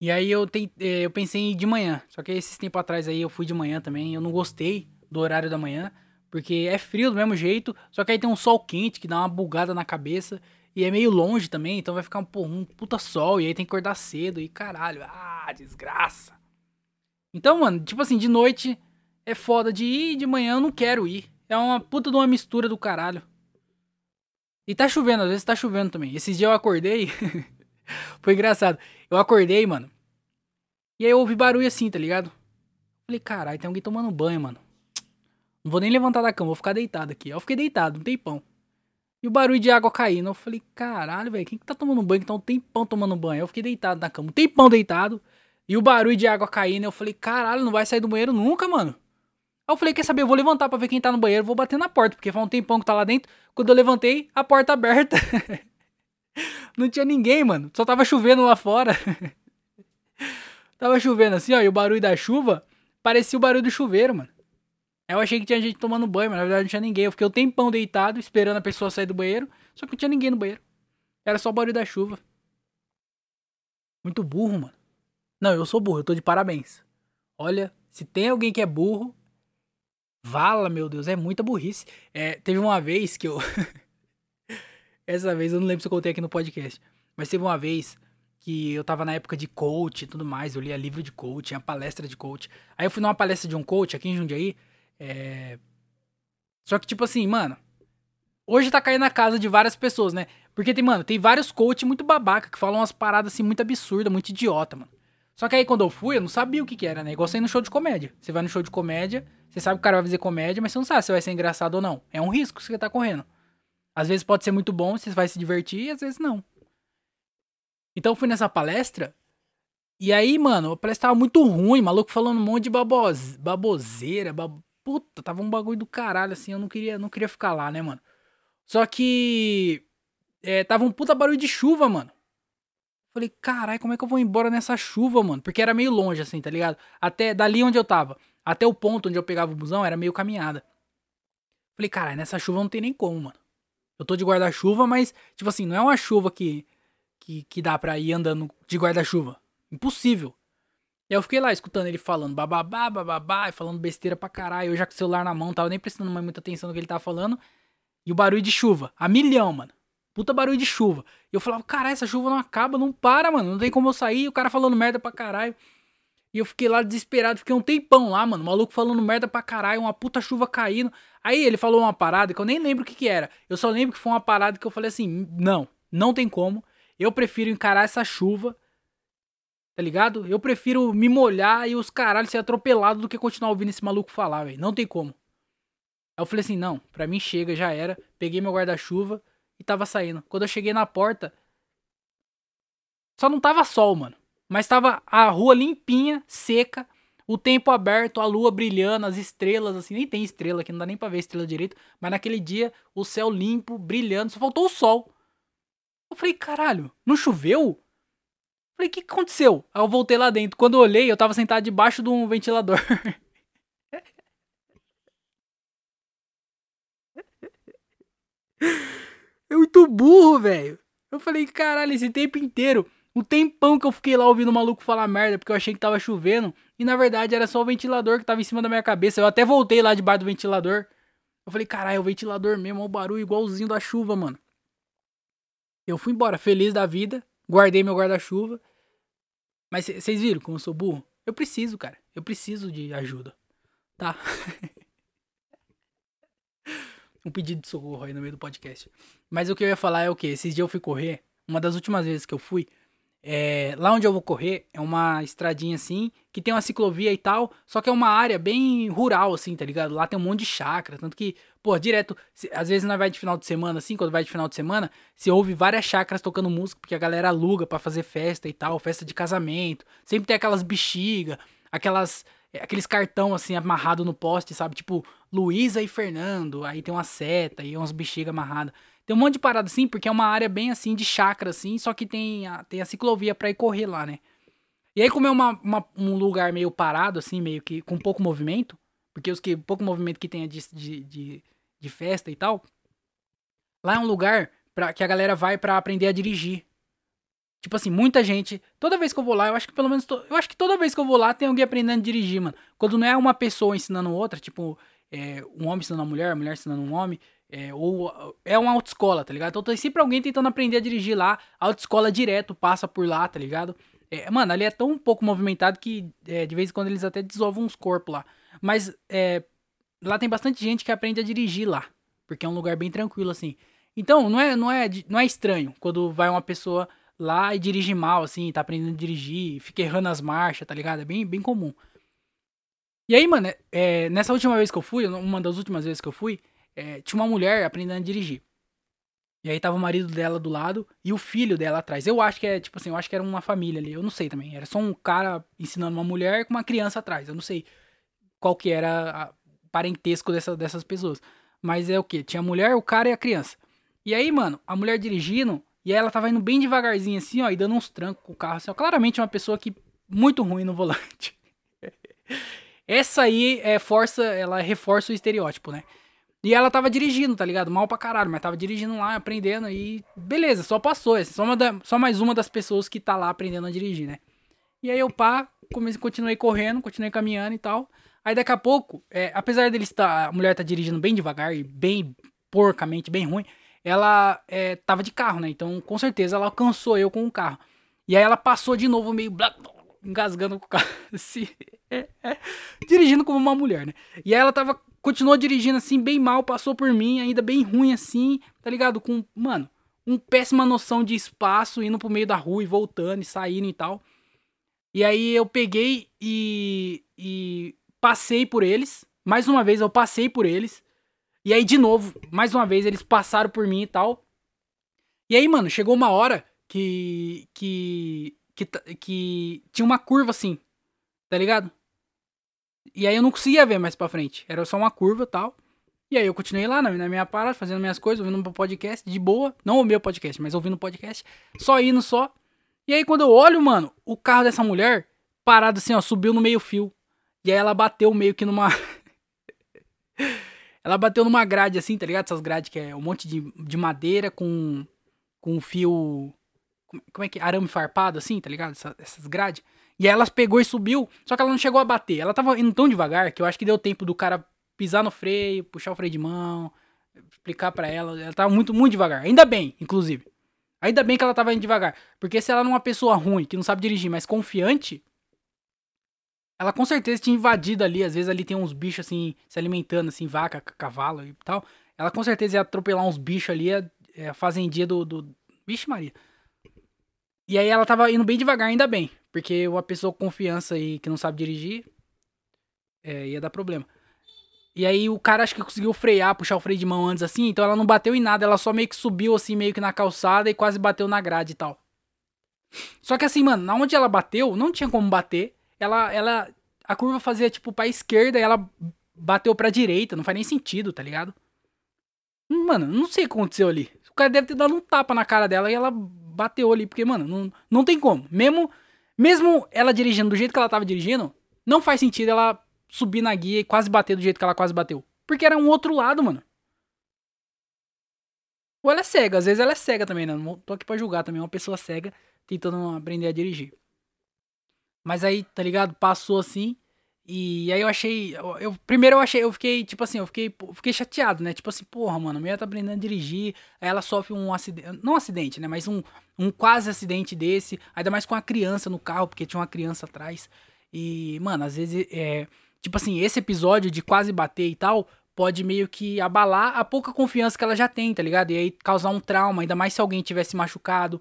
E aí eu, é, eu pensei em ir de manhã. Só que esses tempo atrás aí eu fui de manhã também. Eu não gostei do horário da manhã. Porque é frio do mesmo jeito. Só que aí tem um sol quente que dá uma bugada na cabeça. E é meio longe também. Então vai ficar um, um puta sol. E aí tem que acordar cedo. E caralho. Ah, desgraça. Então, mano, tipo assim, de noite é foda de ir. De manhã eu não quero ir. É uma puta de uma mistura do caralho. E tá chovendo, às vezes tá chovendo também. Esses dias eu acordei. Foi engraçado. Eu acordei, mano. E aí eu ouvi barulho assim, tá ligado? Falei, caralho, tem alguém tomando banho, mano. Não vou nem levantar da cama, vou ficar deitado aqui. Eu fiquei deitado, um tempão. E o barulho de água caindo. Eu falei, caralho, velho, quem que tá tomando banho que tá um tempão tomando banho? Eu fiquei deitado na cama, um tempão deitado. E o barulho de água caindo. Eu falei, caralho, não vai sair do banheiro nunca, mano. Aí eu falei, quer saber, eu vou levantar pra ver quem tá no banheiro, vou bater na porta, porque faz um tempão que tá lá dentro. Quando eu levantei, a porta aberta. Não tinha ninguém, mano. Só tava chovendo lá fora. tava chovendo assim, ó. E o barulho da chuva parecia o barulho do chuveiro, mano. Eu achei que tinha gente tomando banho, mas na verdade não tinha ninguém. Eu fiquei um tempão deitado, esperando a pessoa sair do banheiro, só que não tinha ninguém no banheiro. Era só o barulho da chuva. Muito burro, mano. Não, eu sou burro, eu tô de parabéns. Olha, se tem alguém que é burro, vala, meu Deus, é muita burrice. É, teve uma vez que eu. Essa vez eu não lembro se eu contei aqui no podcast. Mas teve uma vez que eu tava na época de coach e tudo mais. Eu lia livro de coach, tinha palestra de coach. Aí eu fui numa palestra de um coach aqui em Jundiaí. É... Só que, tipo assim, mano. Hoje tá caindo na casa de várias pessoas, né? Porque tem, mano, tem vários coach muito babaca que falam umas paradas assim muito absurdas, muito idiota, mano. Só que aí quando eu fui, eu não sabia o que que era, né? Igual você ir no show de comédia. Você vai no show de comédia, você sabe que o cara vai fazer comédia, mas você não sabe se vai ser engraçado ou não. É um risco que você tá correndo. Às vezes pode ser muito bom, você vai se divertir, e às vezes não. Então eu fui nessa palestra, e aí, mano, a palestra tava muito ruim, maluco falando um monte de babose, baboseira, bab... puta, tava um bagulho do caralho, assim, eu não queria, não queria ficar lá, né, mano. Só que é, tava um puta barulho de chuva, mano. Falei, caralho, como é que eu vou embora nessa chuva, mano? Porque era meio longe, assim, tá ligado? Até dali onde eu tava, até o ponto onde eu pegava o busão, era meio caminhada. Falei, caralho, nessa chuva não tem nem como, mano. Eu tô de guarda-chuva, mas, tipo assim, não é uma chuva que, que, que dá pra ir andando de guarda-chuva. Impossível. E aí eu fiquei lá escutando ele falando bababá, bababá, falando besteira pra caralho. Eu já com o celular na mão, tava nem prestando mais muita atenção no que ele tava falando. E o barulho de chuva, a milhão, mano. Puta barulho de chuva. E eu falava, caralho, essa chuva não acaba, não para, mano. Não tem como eu sair. O cara falando merda pra caralho. E eu fiquei lá desesperado, fiquei um tempão lá, mano. O maluco falando merda pra caralho, uma puta chuva caindo. Aí ele falou uma parada que eu nem lembro o que que era. Eu só lembro que foi uma parada que eu falei assim: não, não tem como. Eu prefiro encarar essa chuva, tá ligado? Eu prefiro me molhar e os caralhos ser atropelados do que continuar ouvindo esse maluco falar, velho. Não tem como. Aí eu falei assim: não, pra mim chega, já era. Peguei meu guarda-chuva e tava saindo. Quando eu cheguei na porta, só não tava sol, mano. Mas tava a rua limpinha, seca, o tempo aberto, a lua brilhando, as estrelas, assim, nem tem estrela aqui, não dá nem pra ver estrela direito. Mas naquele dia, o céu limpo, brilhando, só faltou o sol. Eu falei, caralho, não choveu? Falei, o que aconteceu? Aí eu voltei lá dentro. Quando eu olhei, eu tava sentado debaixo de um ventilador. É muito burro, velho. Eu falei, caralho, esse tempo inteiro, o tempão que eu fiquei lá ouvindo o maluco falar merda, porque eu achei que tava chovendo, e na verdade era só o ventilador que tava em cima da minha cabeça. Eu até voltei lá debaixo do ventilador. Eu falei, caralho, é o ventilador mesmo, é o barulho igualzinho da chuva, mano. Eu fui embora, feliz da vida, guardei meu guarda-chuva. Mas vocês viram como eu sou burro? Eu preciso, cara. Eu preciso de ajuda. Tá? um pedido de socorro aí no meio do podcast. Mas o que eu ia falar é o que? Esses dias eu fui correr. Uma das últimas vezes que eu fui, é, lá onde eu vou correr é uma estradinha assim, que tem uma ciclovia e tal, só que é uma área bem rural, assim, tá ligado? Lá tem um monte de chácara, tanto que, pô, direto, se, às vezes nós vai de final de semana, assim, quando vai de final de semana, você ouve várias chácaras tocando música, porque a galera aluga para fazer festa e tal, festa de casamento, sempre tem aquelas bexiga, aquelas é, aqueles cartão assim amarrado no poste, sabe? Tipo Luísa e Fernando, aí tem uma seta e umas bexigas amarradas. Tem um monte de parada assim, porque é uma área bem assim de chácara assim, só que tem a, tem a ciclovia para ir correr lá, né? E aí como é uma, uma, um lugar meio parado assim, meio que com pouco movimento, porque os que pouco movimento que tem é de, de, de, de festa e tal, lá é um lugar para que a galera vai para aprender a dirigir. Tipo assim, muita gente. Toda vez que eu vou lá, eu acho que pelo menos. To, eu acho que toda vez que eu vou lá tem alguém aprendendo a dirigir, mano. Quando não é uma pessoa ensinando outra, tipo, é, um homem ensinando uma mulher, uma mulher ensinando um homem. É, ou é uma autoescola, tá ligado? Então tem sempre alguém tentando aprender a dirigir lá. Autoescola direto passa por lá, tá ligado? É, mano, ali é tão pouco movimentado que é, de vez em quando eles até dissolvem uns corpos lá. Mas é, lá tem bastante gente que aprende a dirigir lá. Porque é um lugar bem tranquilo, assim. Então, não é, não é, não é estranho quando vai uma pessoa lá e dirige mal, assim, tá aprendendo a dirigir, fica errando as marchas, tá ligado? É bem, bem comum. E aí, mano, é, nessa última vez que eu fui, uma das últimas vezes que eu fui, é, tinha uma mulher aprendendo a dirigir. E aí tava o marido dela do lado e o filho dela atrás. Eu acho que é, tipo assim, eu acho que era uma família ali. Eu não sei também. Era só um cara ensinando uma mulher com uma criança atrás. Eu não sei qual que era o parentesco dessa, dessas pessoas. Mas é o que? Tinha a mulher, o cara e a criança. E aí, mano, a mulher dirigindo, e ela tava indo bem devagarzinho assim, ó, e dando uns trancos com o carro. Assim, ó, claramente uma pessoa que muito ruim no volante. Essa aí é força, ela reforça o estereótipo, né? E ela tava dirigindo, tá ligado? Mal pra caralho, mas tava dirigindo lá, aprendendo e beleza, só passou. Essa, só, uma da, só mais uma das pessoas que tá lá aprendendo a dirigir, né? E aí eu pá, comecei, continuei correndo, continuei caminhando e tal. Aí daqui a pouco, é, apesar dele estar, a mulher tá dirigindo bem devagar e bem porcamente, bem ruim, ela é, tava de carro, né? Então com certeza ela alcançou eu com o carro. E aí ela passou de novo meio engasgando com o carro, assim, dirigindo como uma mulher, né? E aí ela tava continuou dirigindo assim, bem mal, passou por mim, ainda bem ruim assim, tá ligado? Com, mano, um péssima noção de espaço, indo pro meio da rua e voltando e saindo e tal. E aí eu peguei e, e passei por eles. Mais uma vez eu passei por eles. E aí, de novo, mais uma vez, eles passaram por mim e tal. E aí, mano, chegou uma hora que. que. que, que tinha uma curva assim, tá ligado? E aí eu não conseguia ver mais pra frente. Era só uma curva e tal. E aí eu continuei lá na, minha parada, fazendo minhas coisas, ouvindo um podcast, de boa. Não o meu podcast, mas ouvindo o podcast. Só indo só. E aí quando eu olho, mano, o carro dessa mulher, parado assim, ó, subiu no meio fio. E aí ela bateu meio que numa. ela bateu numa grade assim, tá ligado? Essas grades que é um monte de, de madeira com. com fio. Como é que é? Arame farpado assim, tá ligado? Essas grades. E aí ela pegou e subiu, só que ela não chegou a bater. Ela tava indo tão devagar que eu acho que deu tempo do cara pisar no freio, puxar o freio de mão, explicar para ela. Ela tava muito, muito devagar. Ainda bem, inclusive. Ainda bem que ela tava indo devagar. Porque se ela não é uma pessoa ruim, que não sabe dirigir, mas confiante, ela com certeza tinha invadido ali. Às vezes ali tem uns bichos assim, se alimentando, assim, vaca, cavalo e tal. Ela com certeza ia atropelar uns bichos ali, a, a fazendia do, do. Vixe, Maria. E aí ela tava indo bem devagar, ainda bem. Porque uma pessoa com confiança e que não sabe dirigir é, ia dar problema. E aí o cara acho que conseguiu frear, puxar o freio de mão antes assim, então ela não bateu em nada, ela só meio que subiu assim, meio que na calçada e quase bateu na grade e tal. Só que assim, mano, na onde ela bateu, não tinha como bater. Ela, ela, a curva fazia tipo pra esquerda e ela bateu pra direita, não faz nem sentido, tá ligado? Mano, não sei o que aconteceu ali. O cara deve ter dado um tapa na cara dela e ela bateu ali, porque, mano, não, não tem como. Mesmo mesmo ela dirigindo do jeito que ela tava dirigindo, não faz sentido ela subir na guia e quase bater do jeito que ela quase bateu. Porque era um outro lado, mano. Ou ela é cega, às vezes ela é cega também, né? Não tô aqui pra julgar também, uma pessoa cega tentando aprender a dirigir. Mas aí, tá ligado? Passou assim. E aí eu achei. Eu, primeiro eu achei, eu fiquei, tipo assim, eu fiquei, fiquei chateado, né? Tipo assim, porra, mano, a mulher tá aprendendo a dirigir, aí ela sofre um acidente. Não um acidente, né? Mas um, um quase acidente desse. Ainda mais com a criança no carro, porque tinha uma criança atrás. E, mano, às vezes é. Tipo assim, esse episódio de quase bater e tal, pode meio que abalar a pouca confiança que ela já tem, tá ligado? E aí causar um trauma, ainda mais se alguém tivesse machucado.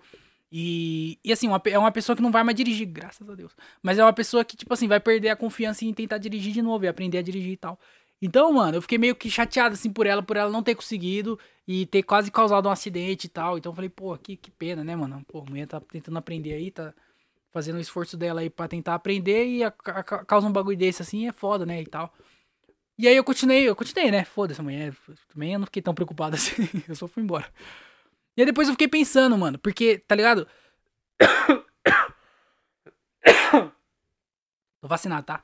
E, e assim, uma, é uma pessoa que não vai mais dirigir, graças a Deus. Mas é uma pessoa que, tipo assim, vai perder a confiança em tentar dirigir de novo e aprender a dirigir e tal. Então, mano, eu fiquei meio que chateado, assim, por ela, por ela não ter conseguido e ter quase causado um acidente e tal. Então eu falei, pô, que, que pena, né, mano? Pô, a mulher tá tentando aprender aí, tá fazendo o esforço dela aí pra tentar aprender e a, a, a, causa um bagulho desse assim é foda, né, e tal. E aí eu continuei, eu continuei, né? Foda-se, amanhã. Também eu não fiquei tão preocupado assim. eu só fui embora. E aí depois eu fiquei pensando, mano, porque, tá ligado? Tô vacinado, tá?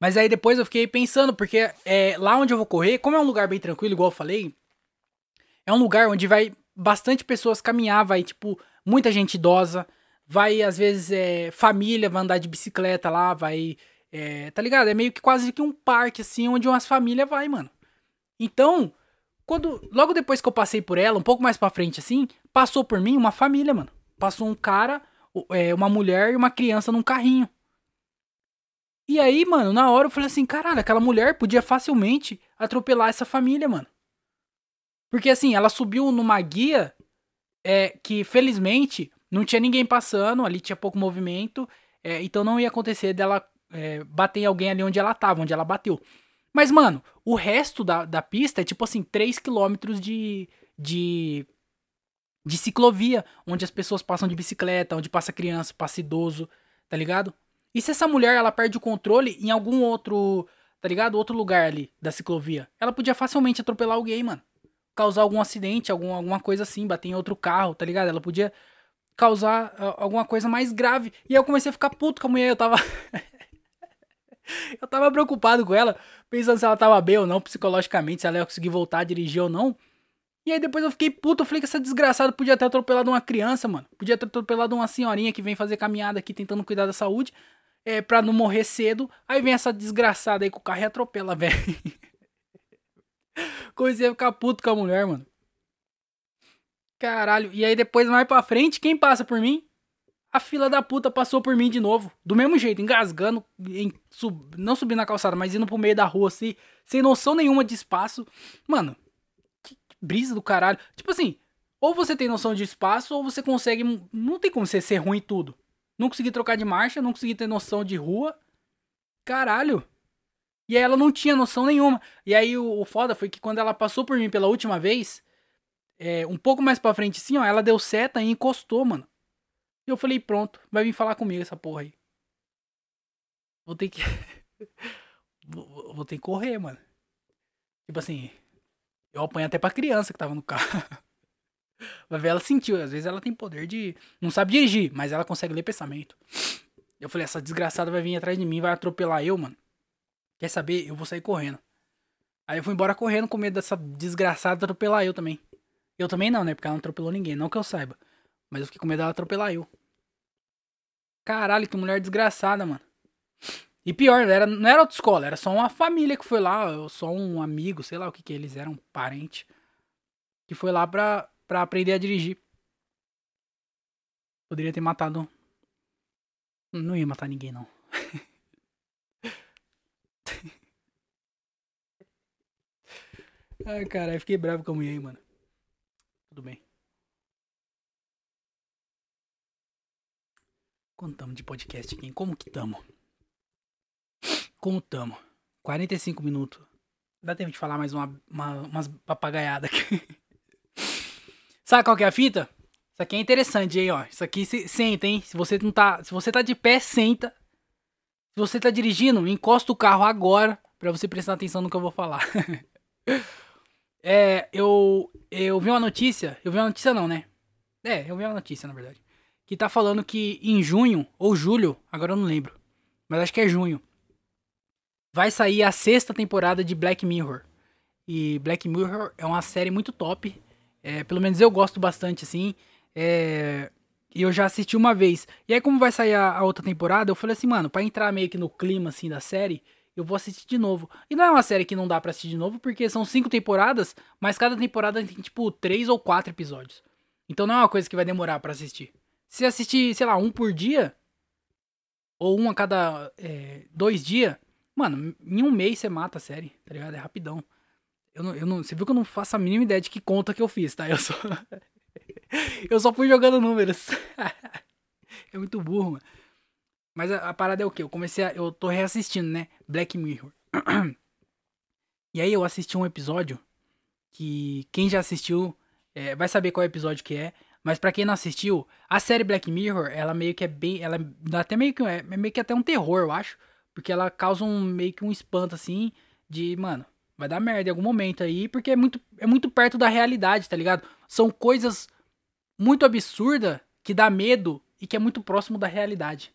Mas aí depois eu fiquei pensando, porque é, lá onde eu vou correr, como é um lugar bem tranquilo, igual eu falei, é um lugar onde vai bastante pessoas caminhar, vai, tipo, muita gente idosa, vai, às vezes, é, família vai andar de bicicleta lá, vai. É, tá ligado? É meio que quase que um parque, assim, onde umas famílias vai, mano. Então, quando, logo depois que eu passei por ela, um pouco mais pra frente assim, passou por mim uma família, mano. Passou um cara, é, uma mulher e uma criança num carrinho. E aí, mano, na hora eu falei assim, caralho, aquela mulher podia facilmente atropelar essa família, mano. Porque assim, ela subiu numa guia é, que felizmente não tinha ninguém passando, ali tinha pouco movimento, é, então não ia acontecer dela é, bater em alguém ali onde ela tava, onde ela bateu. Mas, mano, o resto da, da pista é tipo assim, 3km de, de, de ciclovia, onde as pessoas passam de bicicleta, onde passa criança, passa idoso, tá ligado? E se essa mulher ela perde o controle em algum outro, tá ligado? Outro lugar ali da ciclovia, ela podia facilmente atropelar alguém, mano. Causar algum acidente, algum, alguma coisa assim, bater em outro carro, tá ligado? Ela podia causar uh, alguma coisa mais grave. E aí eu comecei a ficar puto com a mulher, eu tava. eu tava preocupado com ela, pensando se ela tava bem ou não, psicologicamente, se ela ia conseguir voltar a dirigir ou não. E aí depois eu fiquei puto, eu falei que essa desgraçada podia ter atropelado uma criança, mano. Podia ter atropelado uma senhorinha que vem fazer caminhada aqui tentando cuidar da saúde, é, pra não morrer cedo. Aí vem essa desgraçada aí com o carro e atropela, velho. Comecei a ficar puto com a mulher, mano. Caralho. E aí depois, mais pra frente, quem passa por mim? A fila da puta passou por mim de novo. Do mesmo jeito, engasgando, em, sub, não subindo na calçada, mas indo pro meio da rua, assim, sem noção nenhuma de espaço. Mano, brisa do caralho. Tipo assim, ou você tem noção de espaço, ou você consegue. Não tem como você ser ruim em tudo. Não consegui trocar de marcha, não consegui ter noção de rua. Caralho. E aí ela não tinha noção nenhuma. E aí o, o foda foi que quando ela passou por mim pela última vez, é, um pouco mais pra frente assim, ó, ela deu seta e encostou, mano. E eu falei, pronto, vai vir falar comigo essa porra aí. Vou ter que. vou, vou ter que correr, mano. Tipo assim, eu apanho até pra criança que tava no carro. Vai ver, ela sentiu. Às vezes ela tem poder de. Não sabe dirigir, mas ela consegue ler pensamento. Eu falei, essa desgraçada vai vir atrás de mim, vai atropelar eu, mano. Quer saber? Eu vou sair correndo. Aí eu fui embora correndo com medo dessa desgraçada atropelar eu também. Eu também não, né? Porque ela não atropelou ninguém, não que eu saiba. Mas eu fiquei com medo dela atropelar eu. Caralho, que mulher desgraçada, mano. E pior, era, não era autoescola, era só uma família que foi lá, só um amigo, sei lá o que que eles eram, parente, que foi lá pra, pra aprender a dirigir. Poderia ter matado. Não ia matar ninguém, não. Ai, caralho, fiquei bravo com a mulher, mano. Tudo bem. Quanto tamo de podcast aqui? Como que tamo? Como tamo? 45 minutos. Dá tempo de falar mais uma, uma, umas papagaiadas aqui. Sabe qual que é a fita? Isso aqui é interessante, aí, ó. Isso aqui se, senta, hein? Se você não tá. Se você tá de pé, senta. Se você tá dirigindo, encosta o carro agora para você prestar atenção no que eu vou falar. é, eu eu vi uma notícia, eu vi uma notícia não, né? É, eu vi uma notícia, na verdade, tá falando que em junho ou julho, agora eu não lembro, mas acho que é junho, vai sair a sexta temporada de Black Mirror. E Black Mirror é uma série muito top. É, pelo menos eu gosto bastante, assim. É, e eu já assisti uma vez. E aí, como vai sair a, a, outra temporada, eu falei assim, mano, pra entrar meio que no clima, assim, da série, eu vou assistir de novo. E não é uma série que não dá pra assistir de novo, porque são cinco temporadas, mas cada temporada tem, tipo, três ou quatro episódios. Então não é uma coisa que vai demorar para assistir. Se assistir, sei lá, um por dia, ou um a cada é, dois dias, Mano, em um mês você mata a série, tá ligado? É rapidão. Eu não, eu não, você viu que eu não faço a mínima ideia de que conta que eu fiz, tá? Eu só. eu só fui jogando números. é muito burro, mano. Mas a, a, parada é o que? Eu comecei a. Eu tô reassistindo, né? Black Mirror. e aí eu assisti um episódio que quem já assistiu é, vai saber qual episódio que é. Mas para quem não assistiu, a série Black Mirror, ela meio que é bem. Ela dá até meio que. É, é meio que até um terror, eu acho. Porque ela causa um meio que um espanto assim de, mano, vai dar merda em algum momento aí, porque é muito, é muito perto da realidade, tá ligado? São coisas muito absurdas que dá medo e que é muito próximo da realidade.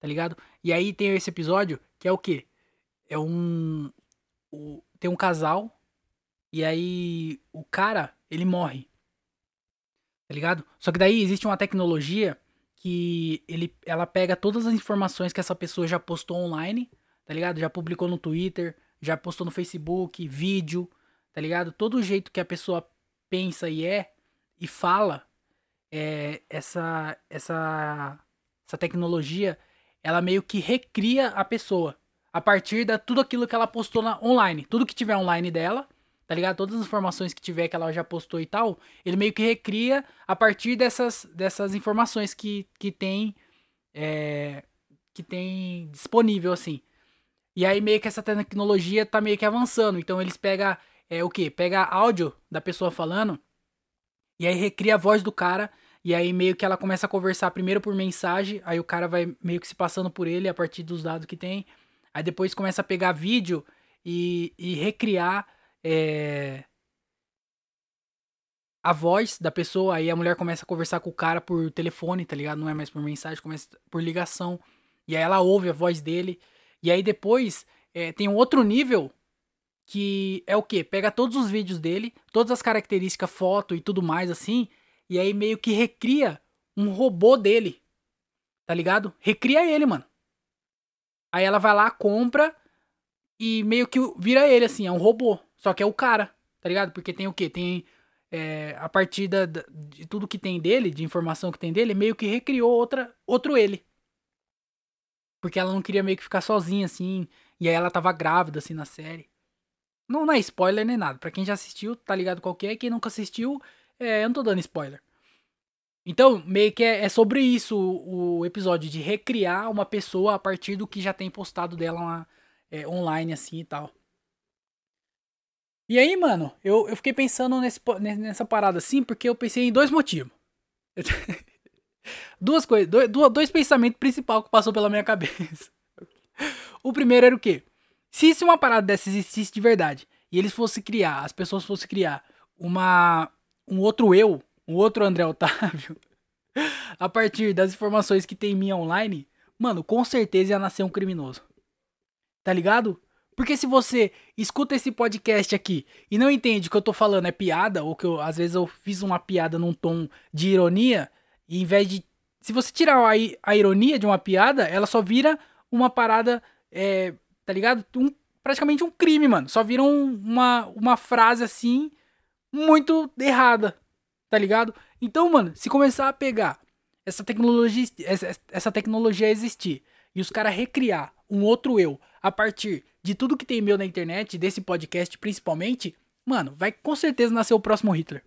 Tá ligado? E aí tem esse episódio que é o quê? É um o, tem um casal e aí o cara, ele morre. Tá ligado? Só que daí existe uma tecnologia que ele, ela pega todas as informações que essa pessoa já postou online, tá ligado? Já publicou no Twitter, já postou no Facebook, vídeo, tá ligado? Todo jeito que a pessoa pensa e é e fala, é, essa, essa, essa tecnologia, ela meio que recria a pessoa a partir de tudo aquilo que ela postou na, online. Tudo que tiver online dela, tá ligado? Todas as informações que tiver que ela já postou e tal, ele meio que recria a partir dessas, dessas informações que, que tem é, que tem disponível assim. E aí meio que essa tecnologia tá meio que avançando, então eles pegam é o que? Pega áudio da pessoa falando e aí recria a voz do cara e aí meio que ela começa a conversar primeiro por mensagem, aí o cara vai meio que se passando por ele a partir dos dados que tem. Aí depois começa a pegar vídeo e, e recriar é, a voz da pessoa, aí a mulher começa a conversar com o cara por telefone, tá ligado? Não é mais por mensagem, começa por ligação. E aí ela ouve a voz dele. E aí depois é, tem um outro nível que é o que? Pega todos os vídeos dele, todas as características, foto e tudo mais assim, e aí meio que recria um robô dele. Tá ligado? Recria ele, mano. Aí ela vai lá, compra e meio que vira ele, assim, é um robô. Só que é o cara, tá ligado? Porque tem o quê? Tem é, a partir de tudo que tem dele, de informação que tem dele, meio que recriou outra, outro ele. Porque ela não queria meio que ficar sozinha, assim. E aí ela tava grávida, assim, na série. Não, não é spoiler nem nada. Pra quem já assistiu, tá ligado qual que é. Quem nunca assistiu, é, eu não tô dando spoiler. Então, meio que é, é sobre isso o, o, episódio, de recriar uma pessoa a partir do que já tem postado dela uma, é, online, assim e tal. E aí, mano, eu, eu fiquei pensando nesse, nessa parada assim, porque eu pensei em dois motivos. Duas coisas, dois, dois pensamentos principais que passou pela minha cabeça. O primeiro era o quê? Se, se uma parada dessa existisse de verdade e eles fossem criar, as pessoas fossem criar uma um outro eu, um outro André Otávio, a partir das informações que tem em mim online, mano, com certeza ia nascer um criminoso. Tá ligado? Porque se você escuta esse podcast aqui e não entende que eu tô falando é piada, ou que eu, às vezes eu fiz uma piada num tom de ironia, e em vez de. Se você tirar a, a ironia de uma piada, ela só vira uma parada é, tá ligado? Um, praticamente um crime, mano. Só viram uma, uma frase assim muito errada, tá ligado? Então, mano, se começar a pegar essa tecnologia, essa, essa tecnologia existir e os caras recriar um outro eu a partir de tudo que tem meu na internet, desse podcast principalmente, mano, vai com certeza nascer o próximo Hitler.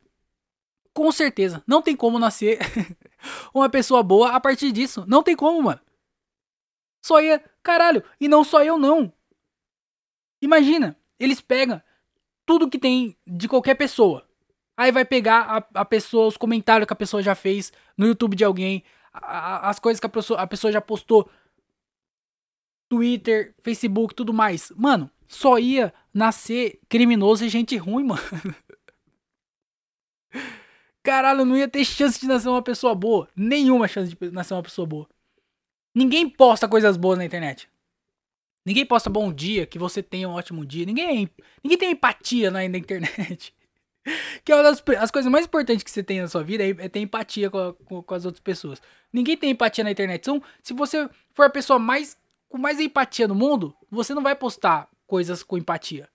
Com certeza. Não tem como nascer uma pessoa boa a partir disso. Não tem como, mano. Só ia. Caralho, e não só eu não. Imagina, eles pegam tudo que tem de qualquer pessoa. Aí vai pegar a, a pessoa, os comentários que a pessoa já fez no YouTube de alguém, a, as coisas que a pessoa, a pessoa já postou. Twitter, Facebook, tudo mais. Mano, só ia nascer criminoso e gente ruim, mano. Caralho, não ia ter chance de nascer uma pessoa boa. Nenhuma chance de nascer uma pessoa boa. Ninguém posta coisas boas na internet. Ninguém posta bom dia, que você tenha um ótimo dia. Ninguém, ninguém tem empatia na, na internet. que é uma das as coisas mais importantes que você tem na sua vida é, é ter empatia com, com, com, as outras pessoas. Ninguém tem empatia na internet. Então, se você for a pessoa mais com mais empatia no mundo, você não vai postar coisas com empatia.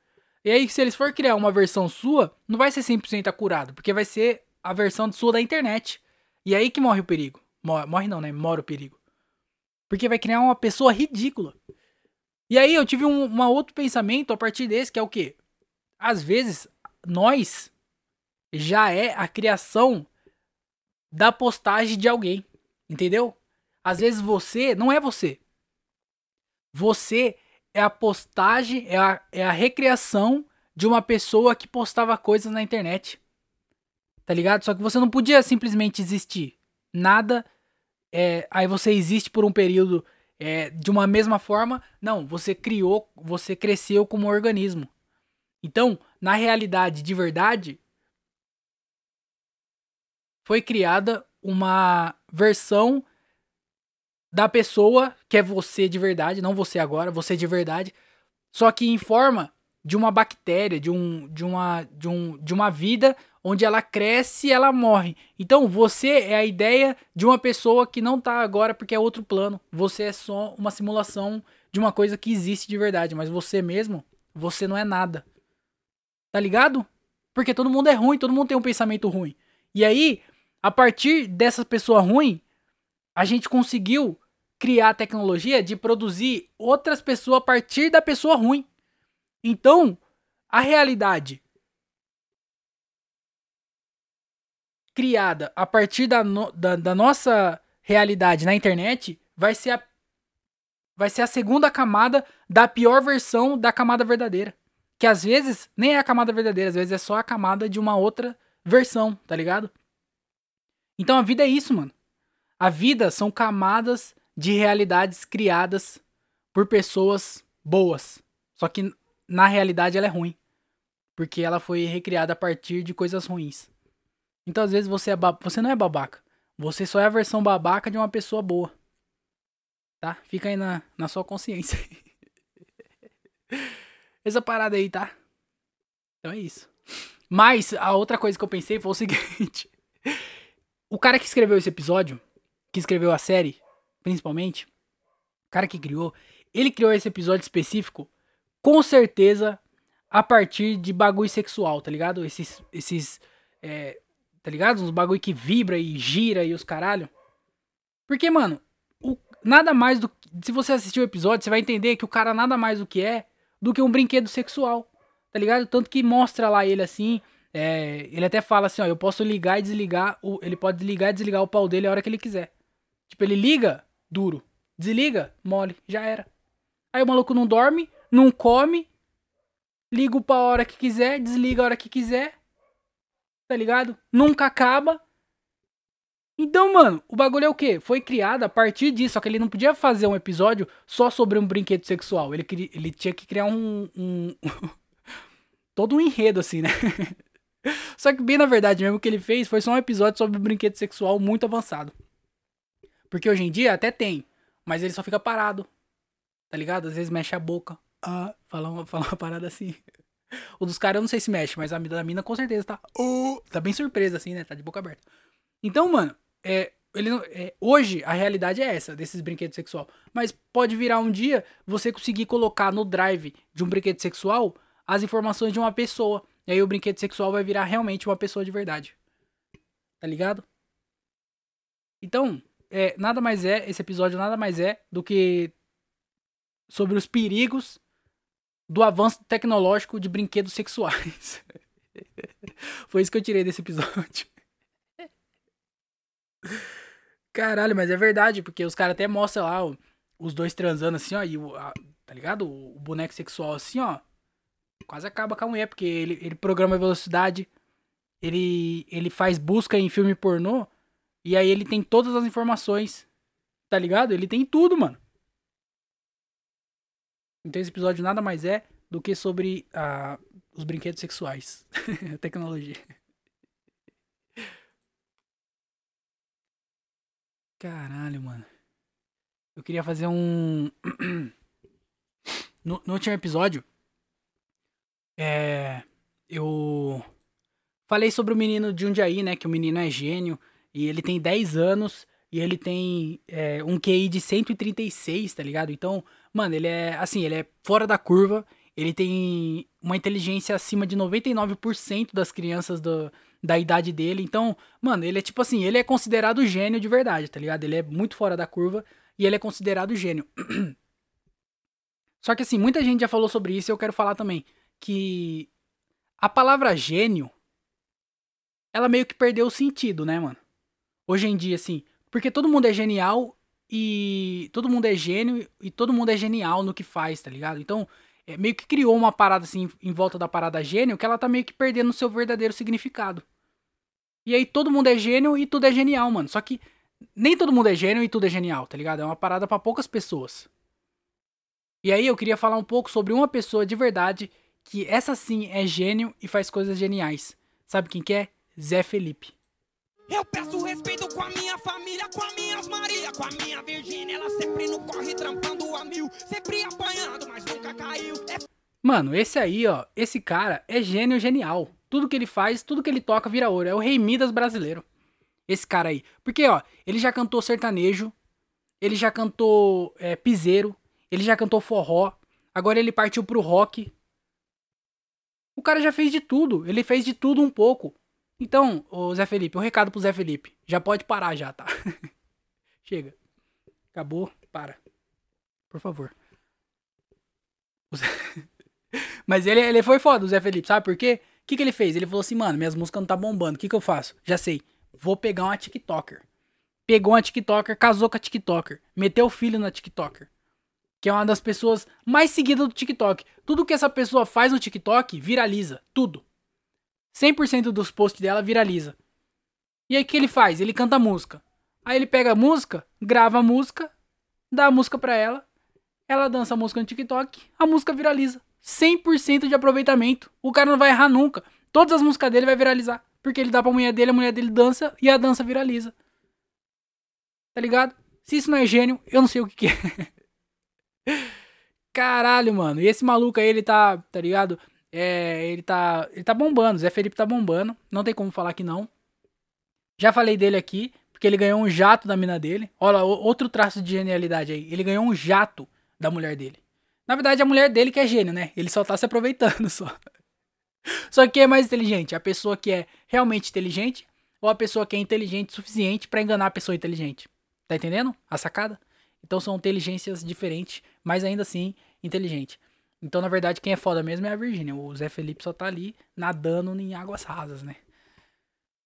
E aí, se eles for criar uma versão sua, não vai ser 100% acurado, porque vai ser a versão sua da internet. E aí que morre o perigo. Morre, morre não, né? Mora o perigo. Porque vai criar uma pessoa ridícula. E aí eu tive um outro pensamento a partir desse, que é o quê? Às vezes, nós já é a criação da postagem de alguém. Entendeu? Às vezes você não é você. Você é a postagem, é a, é a recriação de uma pessoa que postava coisas na internet. Tá ligado? Só que você não podia simplesmente existir. Nada é, aí você existe por um período é, de uma mesma forma. Não, você criou, você cresceu como organismo. Então, na realidade de verdade, foi criada uma versão da pessoa que é você de verdade, não você agora, você de verdade, só que em forma de uma bactéria, de um de uma de um de uma vida onde ela cresce e ela morre. Então você é a ideia de uma pessoa que não tá agora porque é outro plano. Você é só uma simulação de uma coisa que existe de verdade, mas você mesmo, você não é nada. Tá ligado? Porque todo mundo é ruim, todo mundo tem um pensamento ruim. E aí, a partir dessa pessoa ruim, a gente conseguiu criar a tecnologia de produzir outras pessoas a partir da pessoa ruim. Então, a realidade criada a partir da, no, da, da, nossa realidade na internet vai ser, a, vai ser a segunda camada da pior versão da camada verdadeira. Que às vezes nem é a camada verdadeira, às vezes é só a camada de uma outra versão, tá ligado? Então a vida é isso, mano. A vida são camadas de realidades criadas por pessoas boas. Só que na realidade ela é ruim. Porque ela foi recriada a partir de coisas ruins. Então, às vezes, você, é você não é babaca. Você só é a versão babaca de uma pessoa boa. Tá? Fica aí na, na sua consciência. Essa parada aí, tá? Então é isso. Mas a outra coisa que eu pensei foi o seguinte: o cara que escreveu esse episódio, que escreveu a série, principalmente, o cara que criou, ele criou esse episódio específico com certeza a partir de bagulho sexual, tá ligado? Esses, esses, é, tá ligado? Uns bagulho que vibra e gira e os caralho. Porque, mano, o, nada mais do se você assistir o episódio, você vai entender que o cara nada mais do que é do que um brinquedo sexual, tá ligado? Tanto que mostra lá ele assim, é, ele até fala assim, ó, eu posso ligar e desligar, o, ele pode ligar e desligar o pau dele a hora que ele quiser. Tipo, ele liga, duro, desliga, mole, já era. Aí o maluco não dorme, não come, liga o pau a hora que quiser, desliga a hora que quiser, tá ligado? Nunca acaba, então, mano, o bagulho é o quê? Foi criado a partir disso, só que ele não podia fazer um episódio só sobre um brinquedo sexual. Ele, ele tinha que criar um. um todo um enredo, assim, né? só que, bem na verdade, mesmo o que ele fez foi só um episódio sobre um brinquedo sexual muito avançado. Porque hoje em dia até tem, mas ele só fica parado. Tá ligado? Às vezes mexe a boca. Ah, fala uma, fala uma parada assim. O dos caras eu não sei se mexe, mas a da mina com certeza tá. Uh, tá bem surpresa, assim, né? Tá de boca aberta. Então, mano, é, ele, é, hoje a realidade é essa, desses brinquedos sexual. Mas pode virar um dia você conseguir colocar no drive de um brinquedo sexual as informações de uma pessoa. E aí o brinquedo sexual vai virar realmente uma pessoa de verdade. Tá ligado? Então, é, nada mais é, esse episódio nada mais é do que sobre os perigos do avanço tecnológico de brinquedos sexuais. Foi isso que eu tirei desse episódio. Caralho, mas é verdade, porque os caras até mostram lá ó, os dois transando assim, ó, e o, a, tá ligado? O, boneco sexual assim, ó, quase acaba com a mulher, porque ele, ele programa a velocidade, ele, ele faz busca em filme pornô, e aí ele tem todas as informações, tá ligado? Ele tem tudo, mano. Então esse episódio nada mais é do que sobre uh, os brinquedos sexuais, a tecnologia. Caralho, mano. Eu queria fazer um. no, no último episódio, é. Eu. Falei sobre o menino de Jundiaí, né? Que o menino é gênio. E ele tem 10 anos. E ele tem é, um QI de 136, tá ligado? Então, mano, ele é. Assim, ele é fora da curva. Ele tem uma inteligência acima de 99% das crianças do, da idade dele. Então, mano, ele é tipo assim, ele é considerado gênio de verdade, tá ligado? Ele é muito fora da curva e ele é considerado gênio. Só que assim, muita gente já falou sobre isso e eu quero falar também que a palavra gênio ela meio que perdeu o sentido, né, mano? Hoje em dia assim, porque todo mundo é genial e todo mundo é gênio e todo mundo é genial no que faz, tá ligado? Então, é, meio que criou uma parada assim em volta da parada gênio que ela tá meio que perdendo o seu verdadeiro significado. E aí todo mundo é gênio e tudo é genial, mano. Só que nem todo mundo é gênio e tudo é genial, tá ligado? É uma parada para poucas pessoas. E aí eu queria falar um pouco sobre uma pessoa de verdade que essa sim é gênio e faz coisas geniais. Sabe quem que é? Zé Felipe. Eu peço respeito com a minha família, com as minhas Maria, com a minha Virgínia. Ela sempre no corre trampando a mil, sempre apanhando, mas nunca caiu. É... Mano, esse aí, ó, esse cara é gênio genial. Tudo que ele faz, tudo que ele toca vira ouro. É o Rei Midas brasileiro. Esse cara aí. Porque, ó, ele já cantou sertanejo, ele já cantou é, piseiro, ele já cantou forró, agora ele partiu pro rock. O cara já fez de tudo, ele fez de tudo um pouco. Então, o Zé Felipe, um recado pro Zé Felipe. Já pode parar já, tá? Chega. Acabou, para. Por favor. Zé... Mas ele, ele foi foda, o Zé Felipe, sabe por quê? O que, que ele fez? Ele falou assim, mano, minhas músicas não tá bombando. O que, que eu faço? Já sei. Vou pegar uma TikToker. Pegou uma TikToker, casou com a TikToker. Meteu o filho na TikToker. Que é uma das pessoas mais seguidas do TikTok. Tudo que essa pessoa faz no TikTok viraliza. Tudo. 100% dos posts dela viraliza. E aí o que ele faz? Ele canta música. Aí ele pega a música, grava a música, dá a música pra ela. Ela dança a música no TikTok, a música viraliza. 100% de aproveitamento. O cara não vai errar nunca. Todas as músicas dele vai viralizar. Porque ele dá pra mulher dele, a mulher dele dança e a dança viraliza. Tá ligado? Se isso não é gênio, eu não sei o que, que é. Caralho, mano. E esse maluco aí, ele tá, tá ligado? É, ele tá, ele tá bombando. Zé Felipe tá bombando. Não tem como falar que não. Já falei dele aqui, porque ele ganhou um jato da mina dele. Olha, outro traço de genialidade aí. Ele ganhou um jato da mulher dele. Na verdade, a mulher dele que é gênio, né? Ele só tá se aproveitando só. Só que é mais inteligente? A pessoa que é realmente inteligente ou a pessoa que é inteligente o suficiente para enganar a pessoa inteligente? Tá entendendo a sacada? Então são inteligências diferentes, mas ainda assim inteligente. Então, na verdade, quem é foda mesmo é a Virgínia. O Zé Felipe só tá ali nadando em águas rasas, né?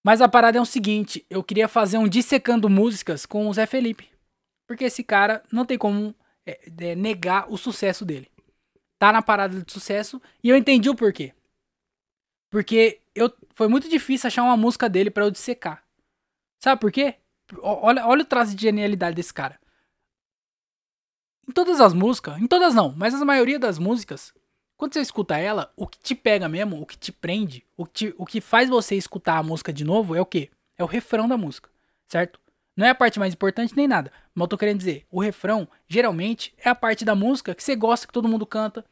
Mas a parada é o seguinte: eu queria fazer um dissecando músicas com o Zé Felipe. Porque esse cara não tem como é, é, negar o sucesso dele. Tá na parada de sucesso e eu entendi o porquê. Porque eu, foi muito difícil achar uma música dele para eu dissecar. Sabe por quê? Olha, olha o traço de genialidade desse cara. Em todas as músicas, em todas não, mas a maioria das músicas, quando você escuta ela, o que te pega mesmo, o que te prende, o que, te, o que faz você escutar a música de novo é o quê? É o refrão da música, certo? Não é a parte mais importante nem nada, mas eu tô querendo dizer, o refrão, geralmente, é a parte da música que você gosta, que todo mundo canta.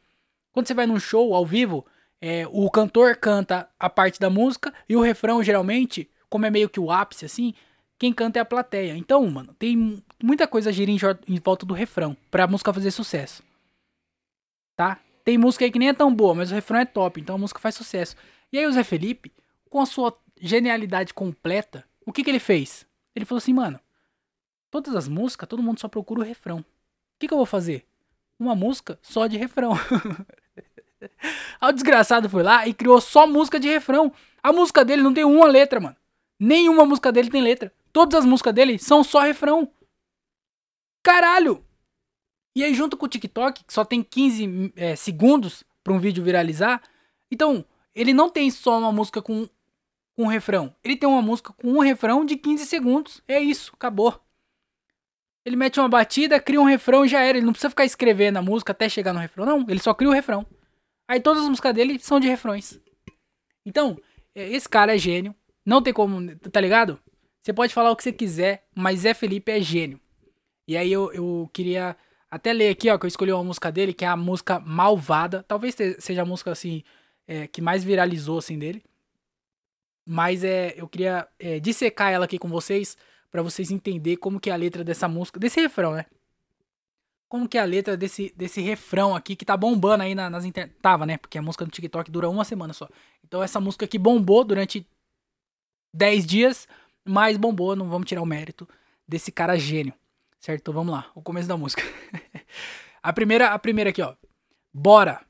Quando você vai num show ao vivo, é, o cantor canta a parte da música e o refrão, geralmente, como é meio que o ápice, assim, quem canta é a plateia. Então, mano, tem muita coisa gira em, em volta do refrão pra música fazer sucesso. Tá? Tem música aí que nem é tão boa, mas o refrão é top, então a música faz sucesso. E aí o Zé Felipe, com a sua genialidade completa, o que que ele fez? Ele falou assim, mano, todas as músicas, todo mundo só procura o refrão. O que que eu vou fazer? Uma música só de refrão. aí o desgraçado foi lá e criou só música de refrão. A música dele não tem uma letra, mano. Nenhuma música dele tem letra. Todas as músicas dele são só refrão. Caralho! E aí, junto com o TikTok, que só tem 15 é, segundos para um vídeo viralizar, então, ele não tem só uma música com, um refrão. Ele tem uma música com um refrão de 15 segundos. É isso, acabou. Ele mete uma batida, cria um refrão e já era. Ele não precisa ficar escrevendo a música até chegar no refrão, não. Ele só cria o refrão. Aí todas as músicas dele são de refrões. Então, é, esse cara é gênio. Não tem como, tá ligado? Você pode falar o que você quiser, mas Zé Felipe é gênio. E aí eu, eu queria até ler aqui, ó, que eu escolhi uma música dele, que é a música Malvada. Talvez seja a música, assim, é, que mais viralizou, assim, dele. Mas é, eu queria é, dissecar ela aqui com vocês, para vocês entenderem como que é a letra dessa música, desse refrão, né? Como que é a letra desse, desse refrão aqui, que tá bombando aí na, nas internet. Tava, né? Porque a música do TikTok dura uma semana só. Então essa música aqui bombou durante 10 dias, mas bombou, não vamos tirar o mérito desse cara gênio. Certo? Então vamos lá, o começo da música. a primeira, a primeira aqui, ó. Bora.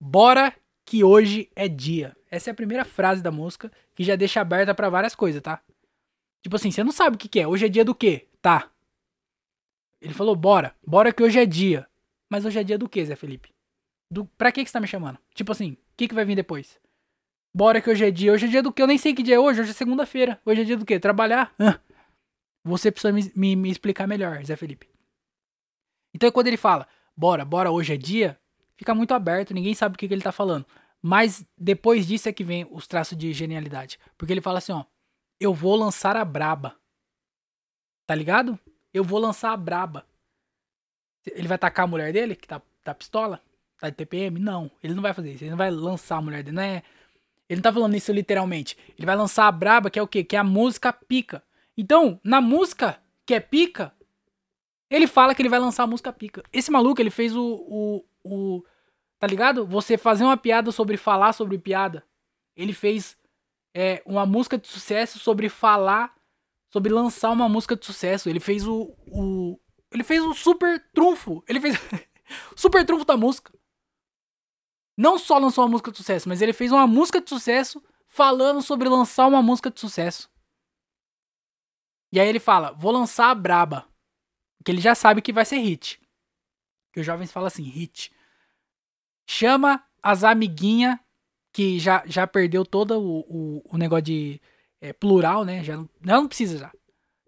Bora que hoje é dia. Essa é a primeira frase da música que já deixa aberta para várias coisas, tá? Tipo assim, você não sabe o que, que é. Hoje é dia do quê? Tá. Ele falou, bora. Bora que hoje é dia. Mas hoje é dia do quê, Zé Felipe? Do, pra que, que você tá me chamando? Tipo assim, o que, que vai vir depois? Bora que hoje é dia. Hoje é dia do que? Eu nem sei que dia é hoje. Hoje é segunda-feira. Hoje é dia do que? Trabalhar? Você precisa me, me, me, explicar melhor, Zé Felipe. Então quando ele fala, bora, bora, hoje é dia, fica muito aberto, ninguém sabe o que, que ele tá falando. Mas depois disso é que vem os traços de genialidade. Porque ele fala assim, ó, eu vou lançar a braba. Tá ligado? Eu vou lançar a braba. Ele vai atacar a mulher dele, que tá, tá pistola? Tá de TPM? Não, ele não vai fazer isso. Ele não vai lançar a mulher dele. Não é ele não tá falando isso literalmente. Ele vai lançar a braba, que é o quê? Que é a música pica. Então, na música que é pica, ele fala que ele vai lançar a música pica. Esse maluco, ele fez o. o, o tá ligado? Você fazer uma piada sobre falar sobre piada. Ele fez é, uma música de sucesso sobre falar, sobre lançar uma música de sucesso. Ele fez o. o ele fez o super trunfo. Ele fez. super trunfo da música não só lançou uma música de sucesso, mas ele fez uma música de sucesso falando sobre lançar uma música de sucesso. E aí ele fala: "Vou lançar a Braba", que ele já sabe que vai ser hit. Que os jovens falam assim, hit. Chama as amiguinhas que já, já perdeu todo o, o, o negócio de é, plural, né? Já não, não precisa já.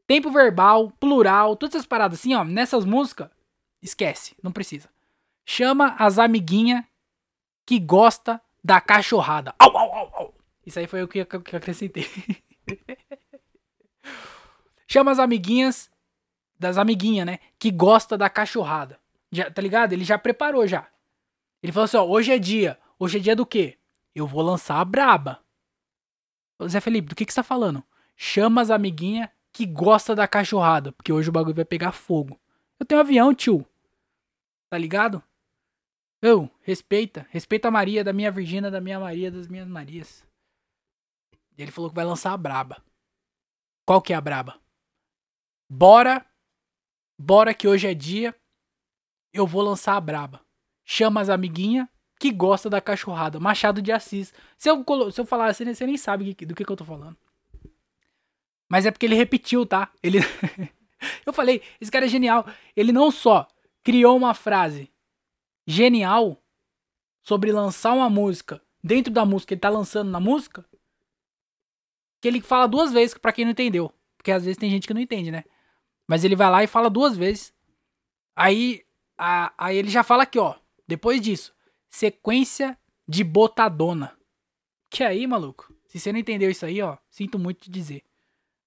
Tempo verbal, plural, todas essas paradas assim, ó, nessas músicas, esquece, não precisa. Chama as amiguinhas que gosta da cachorrada. Au, au, au, au. Isso aí foi o que eu acrescentei. Chama as amiguinhas, das amiguinhas, né? Que gosta da cachorrada. Já, tá ligado? Ele já preparou já. Ele falou assim, ó, hoje é dia. Hoje é dia do quê? Eu vou lançar a braba. Zé Felipe, do que que você tá falando? Chama as amiguinhas que gosta da cachorrada, porque hoje o bagulho vai pegar fogo. Eu tenho um avião, tio. Tá ligado? Eu, respeita. Respeita a Maria, da minha Virgínia, da minha Maria, das minhas Marias. Ele falou que vai lançar a braba. Qual que é a braba? Bora. Bora que hoje é dia. Eu vou lançar a braba. Chama as amiguinhas que gosta da cachorrada. Machado de Assis. Se eu, se eu falar assim, você nem sabe do que, que eu tô falando. Mas é porque ele repetiu, tá? Ele. eu falei, esse cara é genial. Ele não só criou uma frase genial sobre lançar uma música dentro da música ele tá lançando na música, que ele fala duas vezes para quem não entendeu, porque às vezes tem gente que não entende, né? Mas ele vai lá e fala duas vezes. Aí, a, aí ele já fala aqui, ó, depois disso, sequência de botadona. Que aí, maluco? Se você não entendeu isso aí, ó, sinto muito te dizer.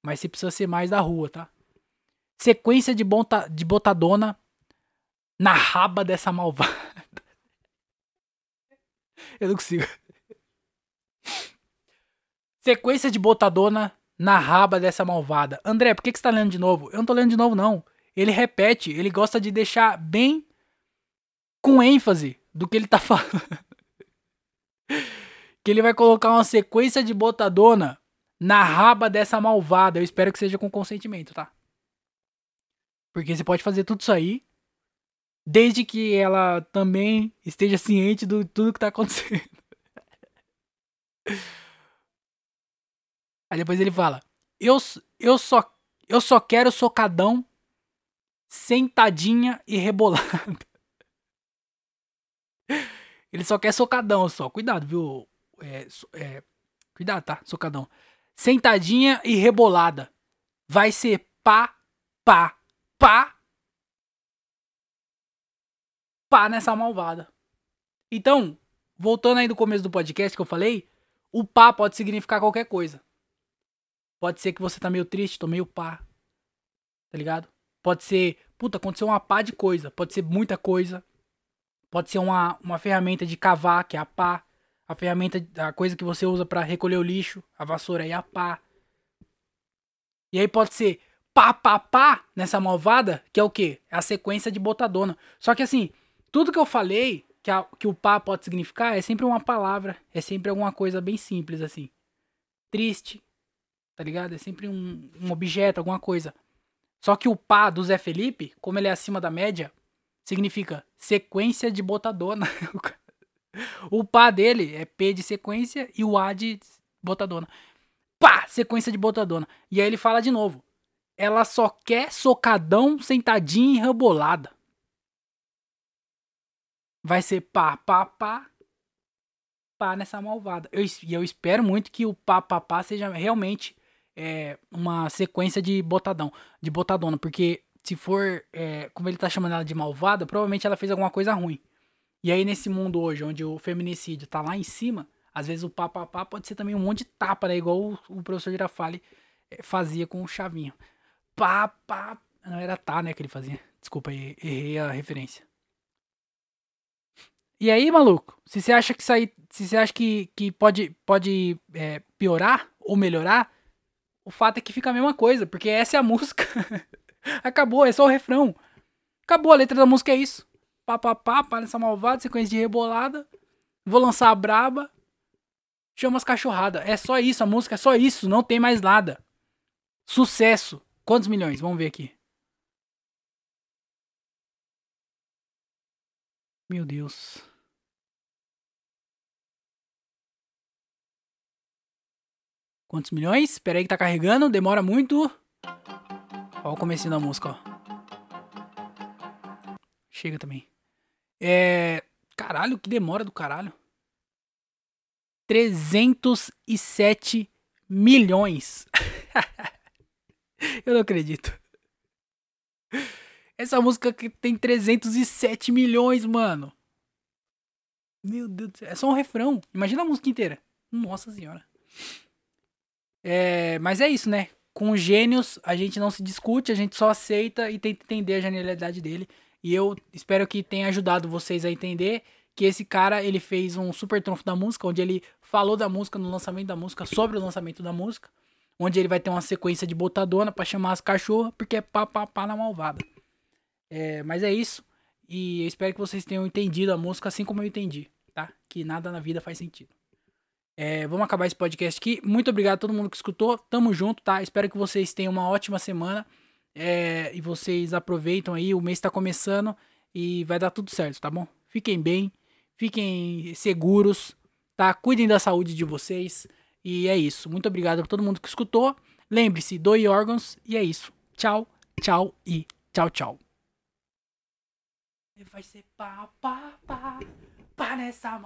Mas você precisa ser mais da rua, tá? Sequência de, bota, de botadona na raba dessa malvada. Eu não consigo. Sequência de botadona na raba dessa malvada. André, por que, que você tá lendo de novo? Eu não tô lendo de novo, não. Ele repete, ele gosta de deixar bem com ênfase do que ele tá falando. que ele vai colocar uma sequência de botadona na raba dessa malvada. Eu espero que seja com consentimento, tá? Porque você pode fazer tudo isso aí desde que ela também esteja ciente do tudo que tá acontecendo. Aí depois ele fala: "Eu eu só eu só quero socadão sentadinha e rebolada". Ele só quer socadão só. Cuidado, viu? É, é, cuidado, tá? Socadão. Sentadinha e rebolada. Vai ser pá, pá, pá pá nessa malvada. Então, voltando aí do começo do podcast que eu falei, o pá pode significar qualquer coisa. Pode ser que você tá meio triste, tô meio pá. Tá ligado? Pode ser, puta, aconteceu uma pá de coisa. Pode ser muita coisa. Pode ser uma, uma ferramenta de cavar, que é a pá. A ferramenta, a coisa que você usa para recolher o lixo, a vassoura é a pá. E aí pode ser pá, pá, pá nessa malvada, que é o quê? É a sequência de botadona. Só que assim, tudo que eu falei, que, a, que o pá pode significar, é sempre uma palavra, é sempre alguma coisa bem simples, assim. Triste, tá ligado? É sempre um, um objeto, alguma coisa. Só que o pá do Zé Felipe, como ele é acima da média, significa sequência de botadona. o pá dele é P de sequência e o A de botadona. Pá, sequência de botadona. E aí ele fala de novo. Ela só quer socadão, sentadinha e rebolada vai ser pá, pá, pá, pá nessa malvada. E eu, eu, espero muito que o pá, pá, pá seja realmente é, uma sequência de botadão, de botadona, porque se for, é, como ele tá chamando ela de malvada, provavelmente ela fez alguma coisa ruim. E aí nesse mundo hoje, onde o feminicídio tá lá em cima, às vezes o pá, pá, pá pode ser também um monte de tapa, né? Igual o, o professor Girafale é, fazia com o Chavinho. Pá, pá, não era tá, né, que ele fazia. Desculpa, errei a referência. E aí, maluco, se você acha que aí, se você acha que, que pode, pode é, piorar ou melhorar, o fato é que fica a mesma coisa, porque essa é a música. Acabou, é só o refrão. Acabou, a letra da música é isso. Pá, pá, pá, nessa malvada, sequência de rebolada. Vou lançar a braba. Chama as cachorrada. É só isso, a música é só isso, não tem mais nada. Sucesso. Quantos milhões? Vamos ver aqui. Meu Deus. Quantos milhões? Espera aí que tá carregando, demora muito. Ó o começo da música, ó. Chega também. É... Caralho, que demora do caralho. 307 milhões. Eu não acredito. Essa música que tem 307 milhões, mano. Meu Deus do céu. É só um refrão. Imagina a música inteira. Nossa senhora. É, mas é isso, né? Com gênios, a gente não se discute, a gente só aceita e tenta entender a genialidade dele. E eu espero que tenha ajudado vocês a entender que esse cara, ele fez um super trunfo da música, onde ele falou da música no lançamento da música, sobre o lançamento da música, onde ele vai ter uma sequência de botadona para chamar as cachorras, porque é pá, pá, pá na malvada. É, mas é isso. E eu espero que vocês tenham entendido a música assim como eu entendi, tá? Que nada na vida faz sentido. É, vamos acabar esse podcast aqui. Muito obrigado a todo mundo que escutou. Tamo junto, tá? Espero que vocês tenham uma ótima semana. É, e vocês aproveitam aí. O mês tá começando e vai dar tudo certo, tá bom? Fiquem bem, fiquem seguros, tá? Cuidem da saúde de vocês. E é isso. Muito obrigado a todo mundo que escutou. Lembre-se, doe órgãos. E é isso. Tchau, tchau e tchau, tchau. Vai ser pá, pá, pá, pá nessa.